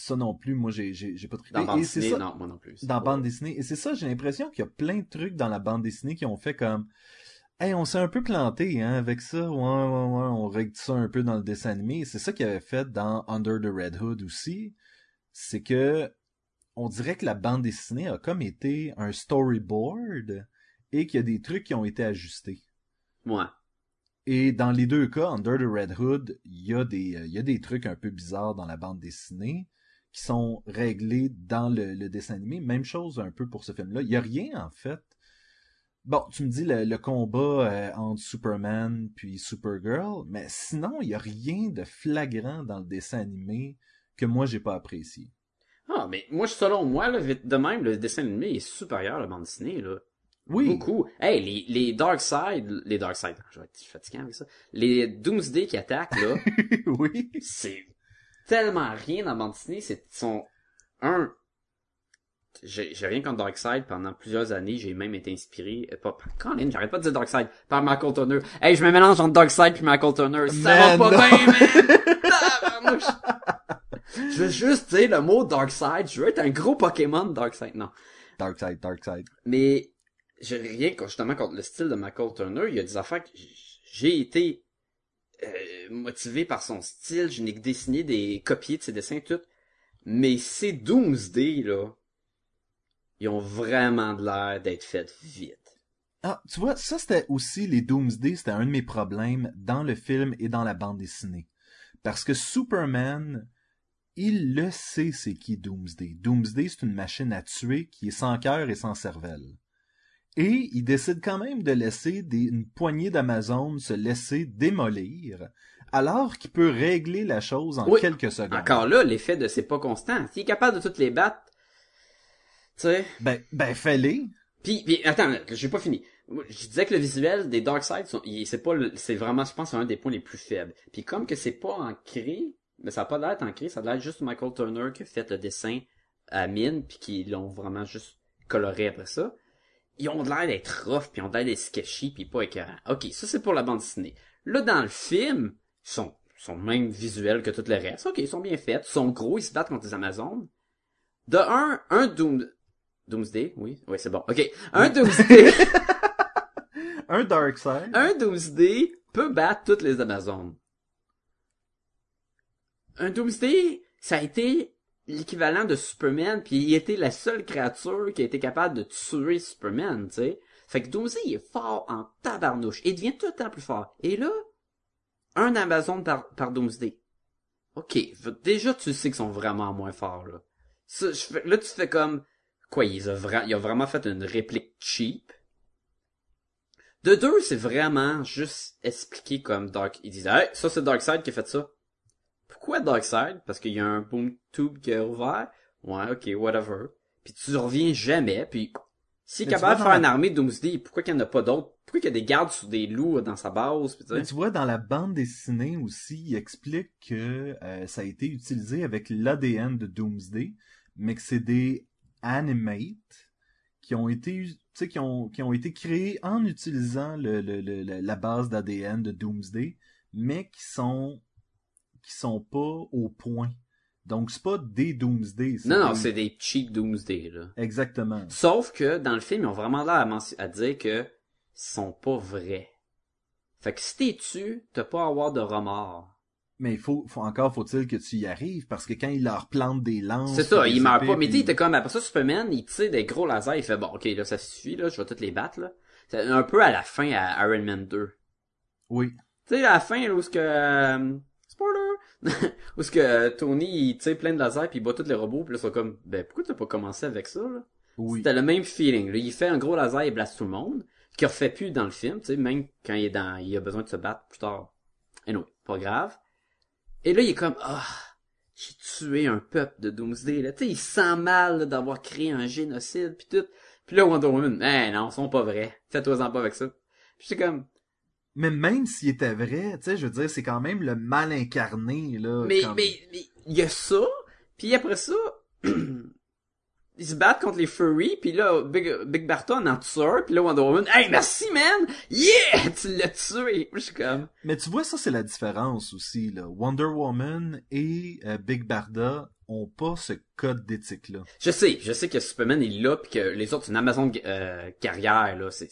ça non plus, moi, j'ai, j'ai, j'ai pas trippé. Dans bande Et c'est dessinée, ça- non, moi non plus. Dans pas- bande dessinée. Et c'est ça, j'ai l'impression qu'il y a plein de trucs dans la bande dessinée qui ont fait comme Hey, on s'est un peu planté hein, avec ça, ouais, ouais, ouais, on règle ça un peu dans le dessin animé. C'est ça qu'il avait fait dans Under the Red Hood aussi. C'est que on dirait que la bande dessinée a comme été un storyboard et qu'il y a des trucs qui ont été ajustés. Ouais. Et dans les deux cas, Under the Red Hood, il y a des, il y a des trucs un peu bizarres dans la bande dessinée sont réglés dans le, le dessin animé. Même chose un peu pour ce film-là. Il y a rien, en fait. Bon, tu me dis le, le combat euh, entre Superman puis Supergirl, mais sinon, il y a rien de flagrant dans le dessin animé que moi, j'ai pas apprécié. Ah, mais moi, selon moi, là, de même, le dessin animé est supérieur à la bande dessinée, là. Oui. Beaucoup. Hey, les, les Darkseid, les Darkseid, je vais être fatiguant avec ça. Les Doomsday qui attaquent, là, oui. c'est tellement rien dans bande dessinée, c'est, sont, un, j'ai j'ai rien contre Darkseid pendant plusieurs années, j'ai même été inspiré, euh, pas, Colin, j'arrête pas de dire Darkseid, par Michael Turner. Hey, je me mélange entre Darkseid puis Michael Turner, ça Man, va pas bien, man! Je veux juste dire le mot Darkseid, je veux être un gros Pokémon Darkseid, non. Dark side, dark side. Mais j'ai rien justement contre le style de Michael Turner. Il y a des affaires que j'ai été euh, motivé par son style. Je n'ai que dessiné des copies de ses dessins tout. Mais ces Doomsday là, ils ont vraiment de l'air d'être faits vite. Ah, tu vois, ça c'était aussi les Doomsday, c'était un de mes problèmes dans le film et dans la bande dessinée. Parce que Superman, il le sait c'est qui Doomsday. Doomsday, c'est une machine à tuer qui est sans cœur et sans cervelle. Et il décide quand même de laisser des, une poignée d'Amazon se laisser démolir, alors qu'il peut régler la chose en Oui. quelques secondes. Encore là, l'effet de c'est pas constant. S'il est capable de toutes les battre, tu sais. Ben, ben, fais-les. Puis, puis attends, j'ai pas fini. Je disais que le visuel des Darkseid, sont- il- c'est pas, le- c'est vraiment, je pense, un des points les plus faibles. Puis comme que c'est pas ancré, mais ça a pas l'air ancré, ça a l'air juste Michael Turner qui a fait le dessin à mine, puis qui l'ont vraiment juste coloré après ça. Ils ont l'air d'être rough, puis ils ont l'air d'être sketchy, puis pas écœurants. Ok, ça c'est pour la bande dessinée. Là, dans le film, ils sont, sont même visuels que tout le reste. Ok, ils sont bien faits, ils sont gros, ils se battent contre les Amazones. De un, un Doom... Doomsday, oui, oui, c'est bon. Ok, un Doomsday... Un dark side. Un Doomsday peut battre toutes les Amazones. Un Doomsday, ça a été l'équivalent de Superman, puis il était la seule créature qui a été capable de tuer Superman, tu sais. Fait que Doomsday il est fort en tabarnouche. Il devient tout le temps plus fort. Et là, un Amazon par, par Doomsday. Ok, déjà tu sais qu'ils sont vraiment moins forts, là. Là, tu fais comme... Quoi, il a, vra- il a vraiment fait une réplique cheap. De deux, c'est vraiment juste expliqué comme Dark. Ils disent, hey, ça c'est Darkseid qui a fait ça. Pourquoi Darkseid? Parce qu'il y a un boom tube qui est ouvert. Ouais, ok, whatever. Puis tu reviens jamais, puis s'il est capable de faire une armée de Doomsday, pourquoi qu'il n'y en a pas d'autres? Pourquoi qu'il y a des gardes sur des loups dans sa base? Mais tu vois, dans la bande dessinée aussi, il explique que euh, ça a été utilisé avec l'ADN de Doomsday, mais que c'est des animates qui ont été, tu sais, qui ont, qui ont été créés en utilisant le, le, le- le- la base d'ADN de Doomsday, mais qui sont, qui sont pas au point. Donc c'est pas des Doomsday. Non, non, c'est des cheap Doomsday, là. Exactement. Sauf que, dans le film, ils ont vraiment l'air à, dire que sont pas vrais. Fait que si t'es tu, t'as pas à avoir de remords. Mais il faut, faut encore faut-il que tu y arrives parce que quand il leur plante des lances, C'est ça, il meurt pas. Mais tu sais, il comme, après ça, Superman, il tire des gros lasers, il fait, bon, ok, là, ça suffit, là, je vais toutes les battre, là. C'est un peu à la fin à Iron Man 2. Oui. Tu sais, à la fin, là, où ce que, euh, spoiler, Où ce que Tony, il tire plein de lasers puis il bat tous les robots puis là, ils sont comme, ben, pourquoi t'as pas commencé avec ça, là? Oui. C'était le même feeling, là. Il fait un gros laser, il blast tout le monde. Qu'il refait plus dans le film, tu sais, même quand il est dans, il a besoin de se battre plus tard. Et non, pas grave. Et là, il est comme, ah, j'ai tué un peuple de Doomsday, là. Tu sais, il sent mal d'avoir créé un génocide puis tout. Puis là, Wonder Woman, eh non, ils sont pas vrais. Fais-toi-en pas avec ça. Puis j'étais comme, Mais même s'il était vrai, tu sais, je veux dire, c'est quand même le mal incarné, là. Mais, comme- mais, mais, il y a ça, puis après ça, ils se battent contre les furries, puis là, Big, Big Barton en tue un, puis là, Wonder Woman, hey, merci, man! Yeah! Tu l'as tué! Je suis comme, Mais tu vois, ça, c'est la différence aussi, là. Wonder Woman et euh, Big Barda ont pas ce code d'éthique-là. je sais, je sais que Superman est là, puis que les autres, c'est une Amazon euh, carrière, là, c'est,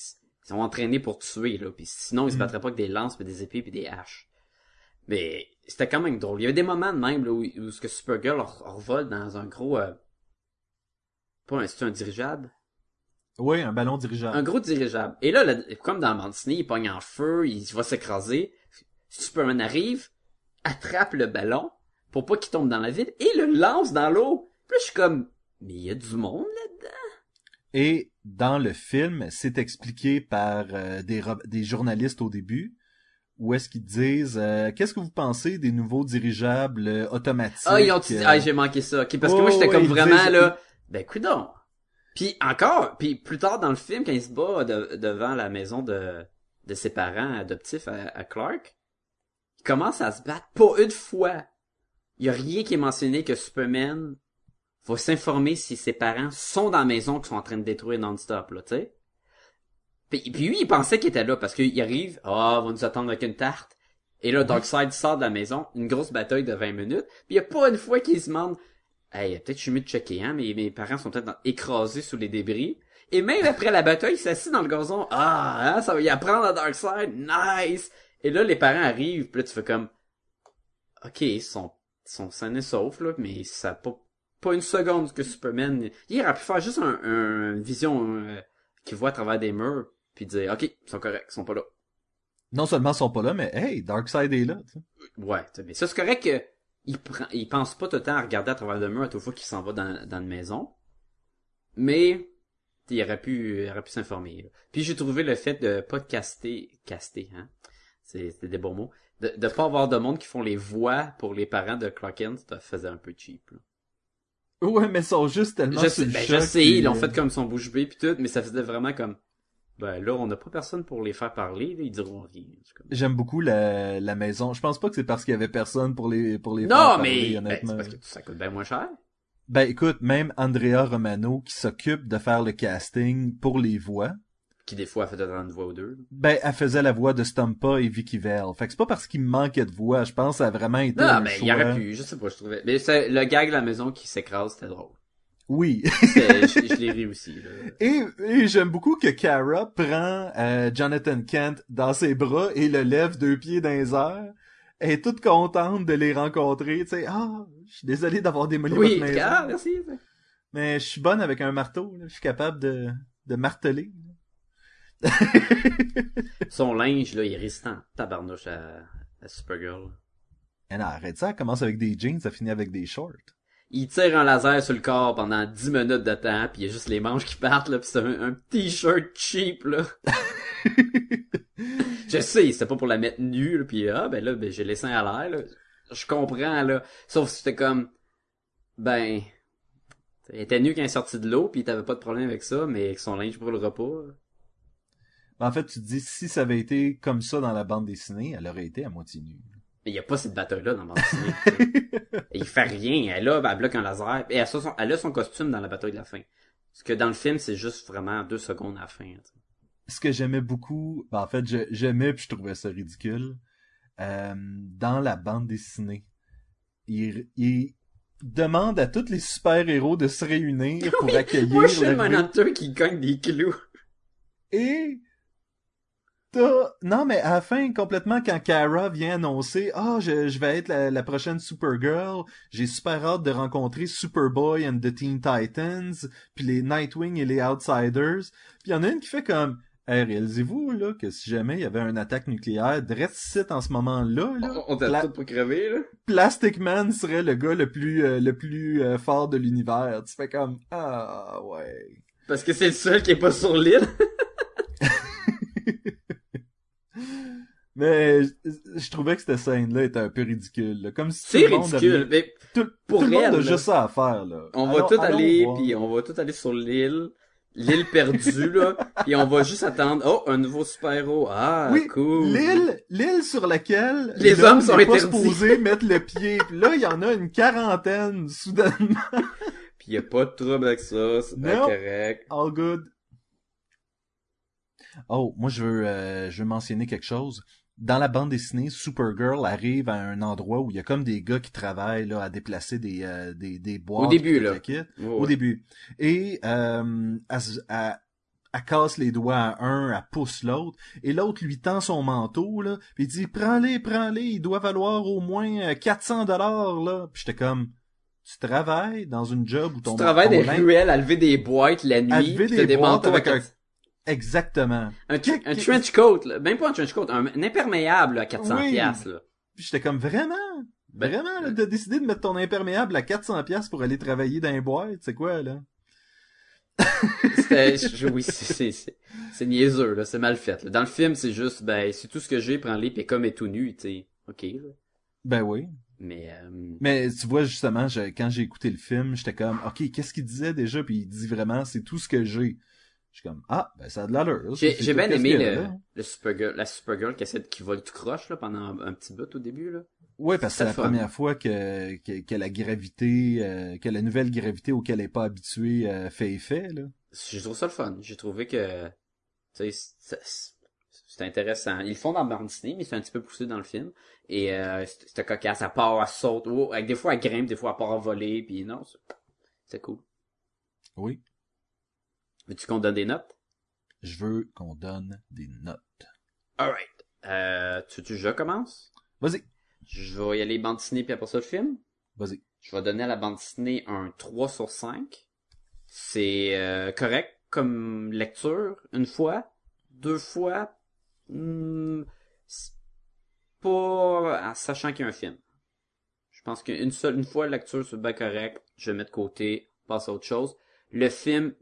ils sont entraînés pour tuer, là, puis sinon, ils se Mm. battraient pas avec des lances, puis des épées, puis des haches. Mais, c'était quand même drôle. Il y avait des moments de même, là, où, où ce que Supergirl re- revole dans un gros, euh, pas un, c'est un dirigeable? Oui, un ballon dirigeable. un gros dirigeable. Et là, le- comme dans Disney, il pogne en feu, il va s'écraser. Superman arrive, attrape le ballon pour pas qu'il tombe dans la ville et le lance dans l'eau. Puis là, je suis comme, mais il y a du monde là-dedans. Et dans le film, c'est expliqué par euh, des, journalistes au début, où est-ce qu'ils disent euh, qu'est-ce que vous pensez des nouveaux dirigeables euh, automatiques Ah, ils ont dit, ah, j'ai manqué ça. Parce que Oh, moi, j'étais ouais, comme vraiment disent- là, ben, coudon. Puis encore, puis plus tard dans le film, quand il se bat de- devant la maison de, de ses parents adoptifs à, à Clark, il commence à se battre pas une fois. Il y a rien qui est mentionné que Superman va s'informer si ses parents sont dans la maison qu'ils sont en train de détruire non-stop, là, tu sais. Puis, lui, il pensait qu'il était là parce qu'il arrive, ah, on va nous attendre avec une tarte. Et là, Darkseid sort de la maison, une grosse bataille de 20 minutes. Puis il y a pas une fois qu'il se demande, hey, peut-être je suis mieux de checker, hein, mais mes parents sont peut-être écrasés sous les débris. Et même après la bataille, il s'assit dans le gazon, ah, hein, ça va y apprendre à Darkseid, nice! Et là, les parents arrivent, puis là, tu fais comme, ok, ils sont, ils sont sains et saufs, là, mais ça a pas, pas une seconde que Superman, il aurait pu faire juste un, vision, euh, qui voit à travers des murs, puis dire, ok, ils sont corrects, ils sont pas là. non seulement ils sont pas là, mais hey, Darkseid est là. tu sais. Ouais, t'sais, mais ça c'est correct que il prend, il pense pas tout le temps à regarder à travers le mur à toute fois qu'il s'en va dans, dans une maison. Mais t'sais, il aurait pu, il aurait pu s'informer. Puis j'ai trouvé le fait de pas de caster, caster, hein, c'est c'est des bons mots, de, de pas avoir de monde qui font les voix pour les parents de Clark Kent, ça faisait un peu cheap. Là. Ouais, mais ils sont juste tellement Je sur sais, le ben, choc, je sais, puis, ils l'ont euh, fait comme son bouche bée puis tout, mais ça faisait vraiment comme, ben là on n'a pas personne pour les faire parler, là, ils diront rien. J'aime beaucoup la, la maison. Je pense pas que c'est parce qu'il y avait personne pour les pour les faire Non, parler, mais ben, honnêtement. c'est parce que ça coûte bien moins cher. Ben écoute, même Andrea Romano qui s'occupe de faire le casting pour les voix, Qui des fois a fait dans une voix ou deux. ben elle faisait la voix de Stumpa et Vicky Vale. Fait que c'est pas parce qu'il me manquait de voix, je pense que ça a vraiment été Non, mais il y aurait pu, je sais pas, je trouvais. Mais c'est le gag de la maison qui s'écrase, c'était drôle. Oui. Je je l'ai ri aussi. Là. Et, et j'aime beaucoup que Kara prend euh, Jonathan Kent dans ses bras et le lève deux pieds dans les airs. Elle est toute contente de les rencontrer, tu sais. Ah, je suis désolé d'avoir démoli Oui, votre maison. ah, merci. Mais je suis bonne avec un marteau, là. je suis capable de, de marteler. Son linge, là, il est résistant. Tabarnouche à, à Supergirl. Et non, arrête ça, elle commence avec des jeans, ça finit avec des shorts. Il tire un laser sur le corps pendant 10 minutes de temps, puis il y a juste les manches qui partent, là, puis c'est un, un t-shirt cheap, là. je sais, c'était pas pour la mettre nue, là, puis ah, ben là, ben, j'ai les seins à l'air, là. Je comprends, là. Sauf que c'était comme, ben, elle était nue quand elle est sortie de l'eau, puis t'avais pas de problème avec ça, mais avec son linge pour le repas. Mais en fait, tu te dis, si ça avait été comme ça dans la bande dessinée, elle aurait été à moitié nue. Mais il y a pas cette bataille-là dans bande dessinée, il fait rien. Elle a, ben, elle bloque un laser. Et elle, a son, elle a son costume dans la bataille de la fin. Parce que dans le film, c'est juste vraiment deux secondes à la fin. Ce que j'aimais beaucoup, ben, en fait, j'aimais puis je trouvais ça ridicule, euh, dans la bande dessinée, il, il demande à tous les super-héros de se réunir pour accueillir Moi, je suis le l'arrivée- Manhunter qui gagne des clous. Et t'as... Non, mais à la fin, complètement, quand Kara vient annoncer « Ah, je, je vais être la, la prochaine Supergirl, j'ai super hâte de rencontrer Superboy and the Teen Titans, puis les Nightwing et les Outsiders. » Puis il y en a une qui fait comme Hey, réalisez-vous, là, que si jamais il y avait une attaque nucléaire, ici, en ce moment-là, là, On t'a tout pour crever, là. Plastic Man serait le gars le plus, euh, le plus euh, fort de l'univers. Tu fais comme, ah, ouais. Parce que c'est le seul qui est pas sur l'île. Mais je, je trouvais que cette scène-là était un peu ridicule. là. Comme si C'est ridicule. avait- Mais tout, pour tout le monde elle, a là. juste ça à faire, là. on va tout aller, puis on va tout aller sur l'île. L'île perdue, là. Puis on va juste attendre. Oh, un nouveau super-héros. Ah, Oui, cool. L'île, l'île sur laquelle Les hommes sont pas interdits. supposé mettre le pied. Puis là, il y en a une quarantaine, soudainement. Puis y a pas de trouble avec ça. C'est Non. correct. All good. Oh, moi je veux, euh, je veux mentionner quelque chose. Dans la bande dessinée, Supergirl arrive à un endroit où il y a comme des gars qui travaillent là, à déplacer des, euh, des, des boîtes. Au début, là. Au ouais. début. Et euh, elle, elle- elle casse les doigts à un, elle pousse l'autre, et l'autre lui tend son manteau, là, puis il dit « Prends-les, prends-les, il doit valoir au moins euh, 400 dollars, là. » Puis j'étais comme « Tu travailles dans une job où ton... Tu travailles des ruelles à lever des boîtes la nuit. À lever des des boîtes manteaux avec un- Exactement. un, un trench coat, là. même pas un trench coat, un, un imperméable là, à 400 Oui. piastres, là. Puis j'étais comme « Vraiment? Ben, Vraiment, là, t'as décidé de mettre ton imperméable à 400 pièces pour aller travailler dans les boîtes? C'est quoi, là? » oui, c'est, niaiseux, là, c'est mal fait, là. Dans le film, c'est juste, ben, c'est tout ce que j'ai, prends-les, pis comme est tout nu, tu sais. Ok, là. Ben oui. Mais, euh, Mais tu vois, justement, je- quand j'ai écouté le film, j'étais comme, OK, qu'est-ce qu'il disait déjà? Puis il dit vraiment, c'est tout ce que j'ai. Je suis comme, ah, ben ça a de l'allure. j'ai, bien aimé le, là. le Supergirl, la Supergirl qui essaie de, qui vole tout croche, là, pendant un, petit bout au début, là. Ouais, parce que c'est la fun. première fois que, que, que la gravité, euh, que la nouvelle gravité auquel elle est pas habituée euh, fait effet, là. J'ai trouvé ça le fun. J'ai trouvé que, tu sais, c'est- intéressant. Ils le font dans le bande mais c'est un petit peu poussé dans le film. Et euh, c'est- c'était cocasse. Elle part, elle saute. Oh, avec des fois, elle grimpe, des fois, elle part à voler. Puis non, c'est cool. Oui. Veux-tu qu'on donne des notes? Je veux qu'on donne des notes. Alright. Euh, tu veux que je commence? Vas-y. Je vais y aller bande Disney puis après ça le film? Vas-y. Je vais donner à la bande dessinée un 3 sur 5. C'est euh, correct comme lecture, une fois. Deux fois, hmm, pas en sachant qu'il y a un film. Je pense qu'une seule, une fois la lecture, c'est bien correct. Je vais mettre de côté, passe à autre chose. Le film,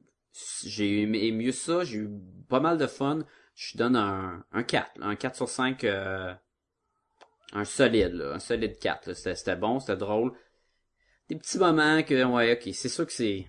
j'ai aimé mieux ça, j'ai eu pas mal de fun. Je donne un, un 4, là, un 4 sur 5, euh, un solide, un solide 4. là. C'était bon, c'était drôle des petits moments que ouais ok c'est sûr que c'est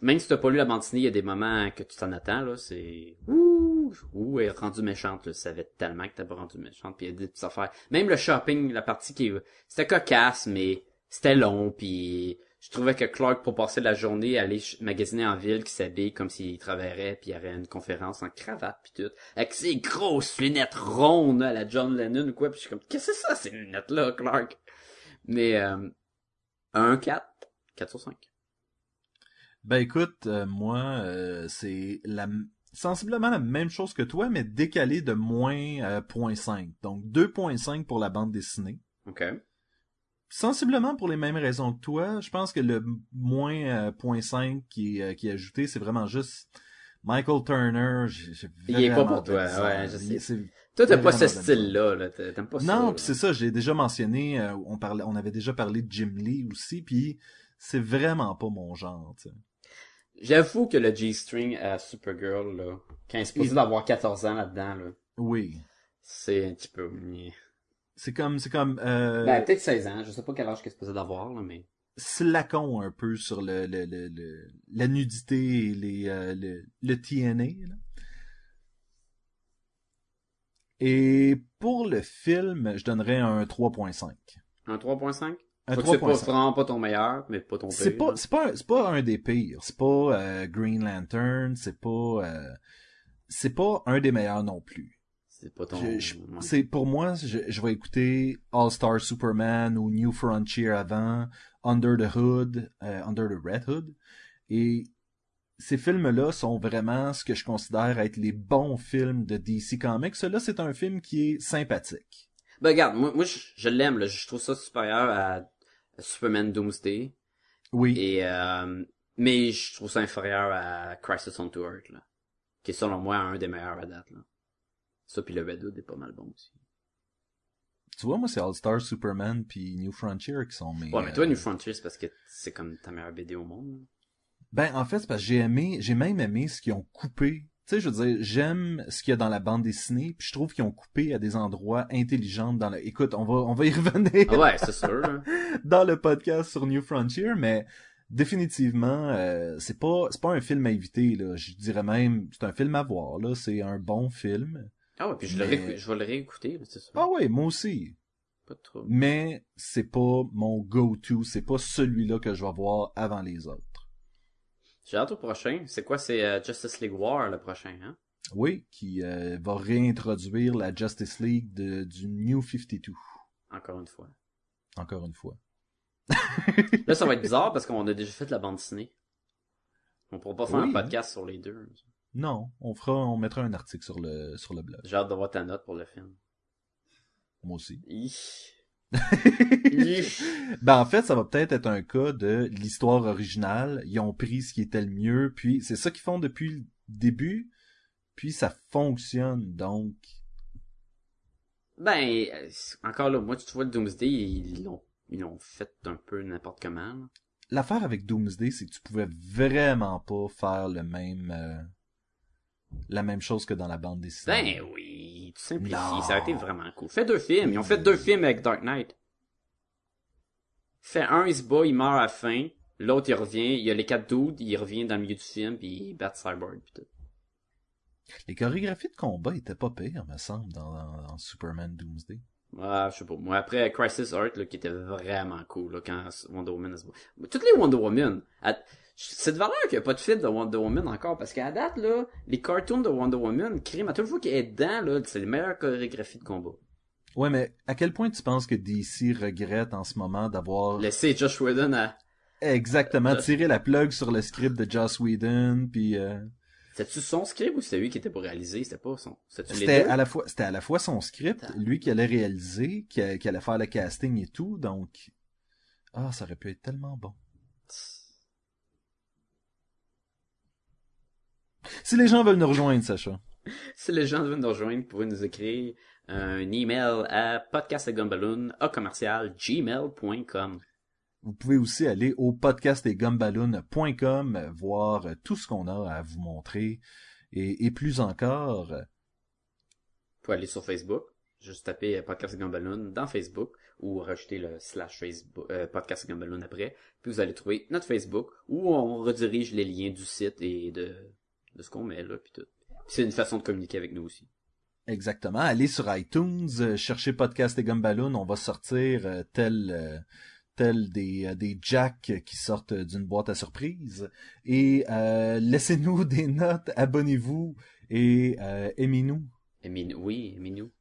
même si t'as pas lu la dessinée il y a des moments que tu t'en attends là c'est ouh ouh elle est rendue méchante là. je savais tellement que t'as pas rendu méchante puis il y a des petites affaires même le shopping la partie qui c'était cocasse mais c'était long puis je trouvais que Clark pour passer la journée aller ch- magasiner en ville qui s'habille comme s'il travaillerait puis il y aurait une conférence en cravate puis tout avec ses grosses lunettes rondes à la John Lennon ou quoi puis je suis comme qu'est-ce que c'est ça ces lunettes là Clark? Mais euh, un 4. 4 sur 5. Ben écoute, euh, moi, euh, c'est la sensiblement la même chose que toi, mais décalé de moins euh, 0.5. Donc 2.5 pour la bande dessinée. OK. Sensiblement pour les mêmes raisons que toi, je pense que le moins euh, 0.5 qui est, euh, qui est ajouté, c'est vraiment juste Michael Turner. Il est pas pour toi, ouais, je sais. Toi, t'as pas ce style-là, là. T'a- T'aimes pas ça. Non, c'est ça, j'ai déjà mentionné, euh, on parlait, on avait déjà parlé de Jim Lee aussi, puis c'est vraiment pas mon genre. tu sais. J'avoue que le G-string à Supergirl, là, quand il est supposé d'avoir 14 ans là-dedans, là, Oui, c'est un petit peu... c'est comme, c'est comme euh, Ben, peut-être 16 ans. Je sais pas quel âge qu'il est supposé d'avoir, là, mais... slacon un peu sur le, le, le, le- la nudité et les, euh, le, le TNA. là. Et pour le film, je donnerais un 3.5. Un 3.5? Un Faut que c'est pas 3.5. vraiment pas ton meilleur, mais pas ton pire. C'est pas, c'est pas, pas un des pires. C'est pas euh, Green Lantern. C'est pas, euh, c'est pas un des meilleurs non plus. C'est pas ton... C'est pour moi, je, je vais écouter All Star Superman ou New Frontier avant, Under the Hood, euh, Under the Red Hood, et ces films-là sont vraiment ce que je considère être les bons films de DC Comics. Celui-là, c'est un film qui est sympathique. Ben, regarde, moi, moi je, je l'aime, là. Je trouve ça supérieur à Superman Doomsday. Oui, Et, euh, mais je trouve ça inférieur à Crisis on Earth, là. Qui est selon moi un des meilleurs à date, là. Ça, puis le Red Hood est pas mal bon aussi. Tu vois, moi, c'est All-Star, Superman, puis New Frontier qui sont mes... Ouais, mais toi, euh, New Frontier, c'est parce que c'est comme ta meilleure BD au monde. là. Ben, en fait, c'est parce que j'ai aimé, j'ai même aimé ce qu'ils ont coupé. Tu sais, je veux dire, j'aime ce qu'il y a dans la bande dessinée, puis je trouve qu'ils ont coupé à des endroits intelligents dans le... Écoute, on va, on va y revenir Ah ouais, c'est sûr. là. dans le podcast sur New Frontier, mais définitivement, euh, c'est pas, c'est pas un film à éviter, là. Je dirais même, c'est un film à voir, là. C'est un bon film. Ah ouais, puis je, le Mais- réécou- je vais le réécouter, c'est sûr. Ah ouais, moi aussi. Pas de trouble. Mais c'est pas mon go-to, c'est pas celui-là que je vais voir avant les autres. J'ai hâte au prochain. C'est quoi, c'est euh, Justice League War, le prochain, hein? Oui, qui euh, va réintroduire la Justice League de, du New 52, Encore une fois. encore une fois. Là, ça va être bizarre parce qu'on a déjà fait la bande dessinée. On pourra pas faire Oui, un podcast sur les deux. Non, on fera, on mettra un article sur le, sur le blog. J'ai hâte d'avoir ta note pour le film. Moi aussi. Ben, en fait, ça va peut-être être un cas de l'histoire originale. Ils ont pris ce qui était le mieux, puis c'est ça qu'ils font depuis le début, puis ça fonctionne, donc... Ben, euh, encore là, moi, tu vois, le Doomsday, ils l'ont, ils l'ont fait un peu n'importe comment. L'affaire avec Doomsday, c'est que tu pouvais vraiment pas faire le même... la même chose que dans la bande dessinée. Ben oui, tu simplifies, Non. ça a été vraiment cool. Fais deux films, ils ont fait deux films avec Dark Knight. Fait un, il se bat, il meurt à la fin. L'autre, il revient, il y a les quatre dudes, il revient dans le milieu du film, puis il bat Cyborg, pis tout. Les chorégraphies de combat étaient pas pires, me semble, dans, Superman Doomsday. Ouais, je sais pas. Moi, après Crisis Earth, là, qui était vraiment cool, là, quand Wonder Woman se bat. Toutes les Wonder Woman, à- c'est de valeur qu'il n'y a pas de film de Wonder Woman encore, parce qu'à date, là, les cartoons de Wonder Woman, crime, à toute fois qu'il est dedans, là, c'est les meilleures chorégraphies de combat. Ouais, mais à quel point tu penses que DC regrette en ce moment d'avoir Laissez Josh Whedon à, exactement tiré la plug sur le script de Joss Whedon, puis euh, C'était-tu son script ou c'était lui qui était pour réaliser? C'était pas son. C'était à la fois c'était à la fois son script, lui qui allait réaliser, qui allait faire le casting et tout, donc ah, ça aurait pu être tellement bon. Si les gens veulent nous rejoindre, Sacha. Si les gens veulent nous rejoindre, vous pouvez nous écrire un email à podcastgumballoon à commercial gmail.com. Vous pouvez aussi aller au podcastetgumballoon.com euh, voir tout ce qu'on a à vous montrer et, et plus encore. Vous pouvez aller sur Facebook, juste taper Podcast Gumballoon dans Facebook ou rajouter le slash Facebook, euh, Podcast Gumballoon après. Puis vous allez trouver notre Facebook où on redirige les liens du site et de, de ce qu'on met là, puis tout. Puis c'est une façon de communiquer avec nous aussi. Exactement. Allez sur iTunes, euh, cherchez Podcast et Gumballoon, on va sortir euh, tel euh, tel des des jacks qui sortent d'une boîte à surprise et laissez-nous des notes, abonnez-vous et aimez-nous. Oui.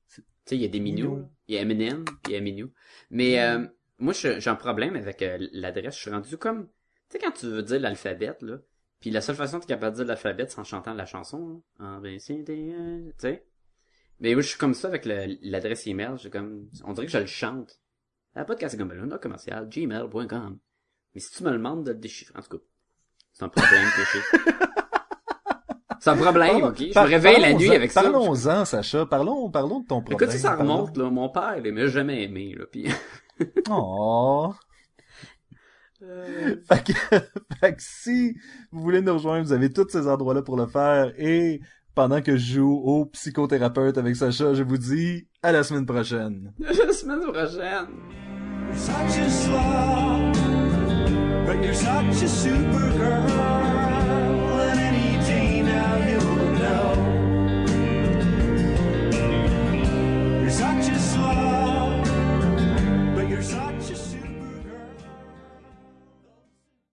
C'est- Tu sais, il y a des Minou, Minou. il y a Eminem, il y a. Mais moi, j'ai un problème avec l'adresse. Je suis rendu comme... Tu sais, quand tu veux dire l'alphabet, là, puis la seule façon que tu es capable de dire l'alphabet, c'est en chantant la chanson. Des, euh, Tu sais? Mais moi, je suis comme ça avec l'adresse email. J'ai comme... On dirait que je le chante. À podcastgumballoon, commercial, gmail.com. Mais si tu me le demandes de le déchiffrer, en tout cas, c'est un problème que. C'est un problème, ok? Je me réveille la nuit avec ça. Parlons-en, Sacha. Parlons, parlons de ton problème. Écoute, si ça remonte, là, mon père, il m'a jamais aimé, là, pis... Oh. Fait que, fait que si vous voulez nous rejoindre, vous avez tous ces endroits-là pour le faire. Et pendant que je joue au psychothérapeute avec Sacha, je vous dis à la semaine prochaine. La semaine prochaine! You're such a slob, but you're such a super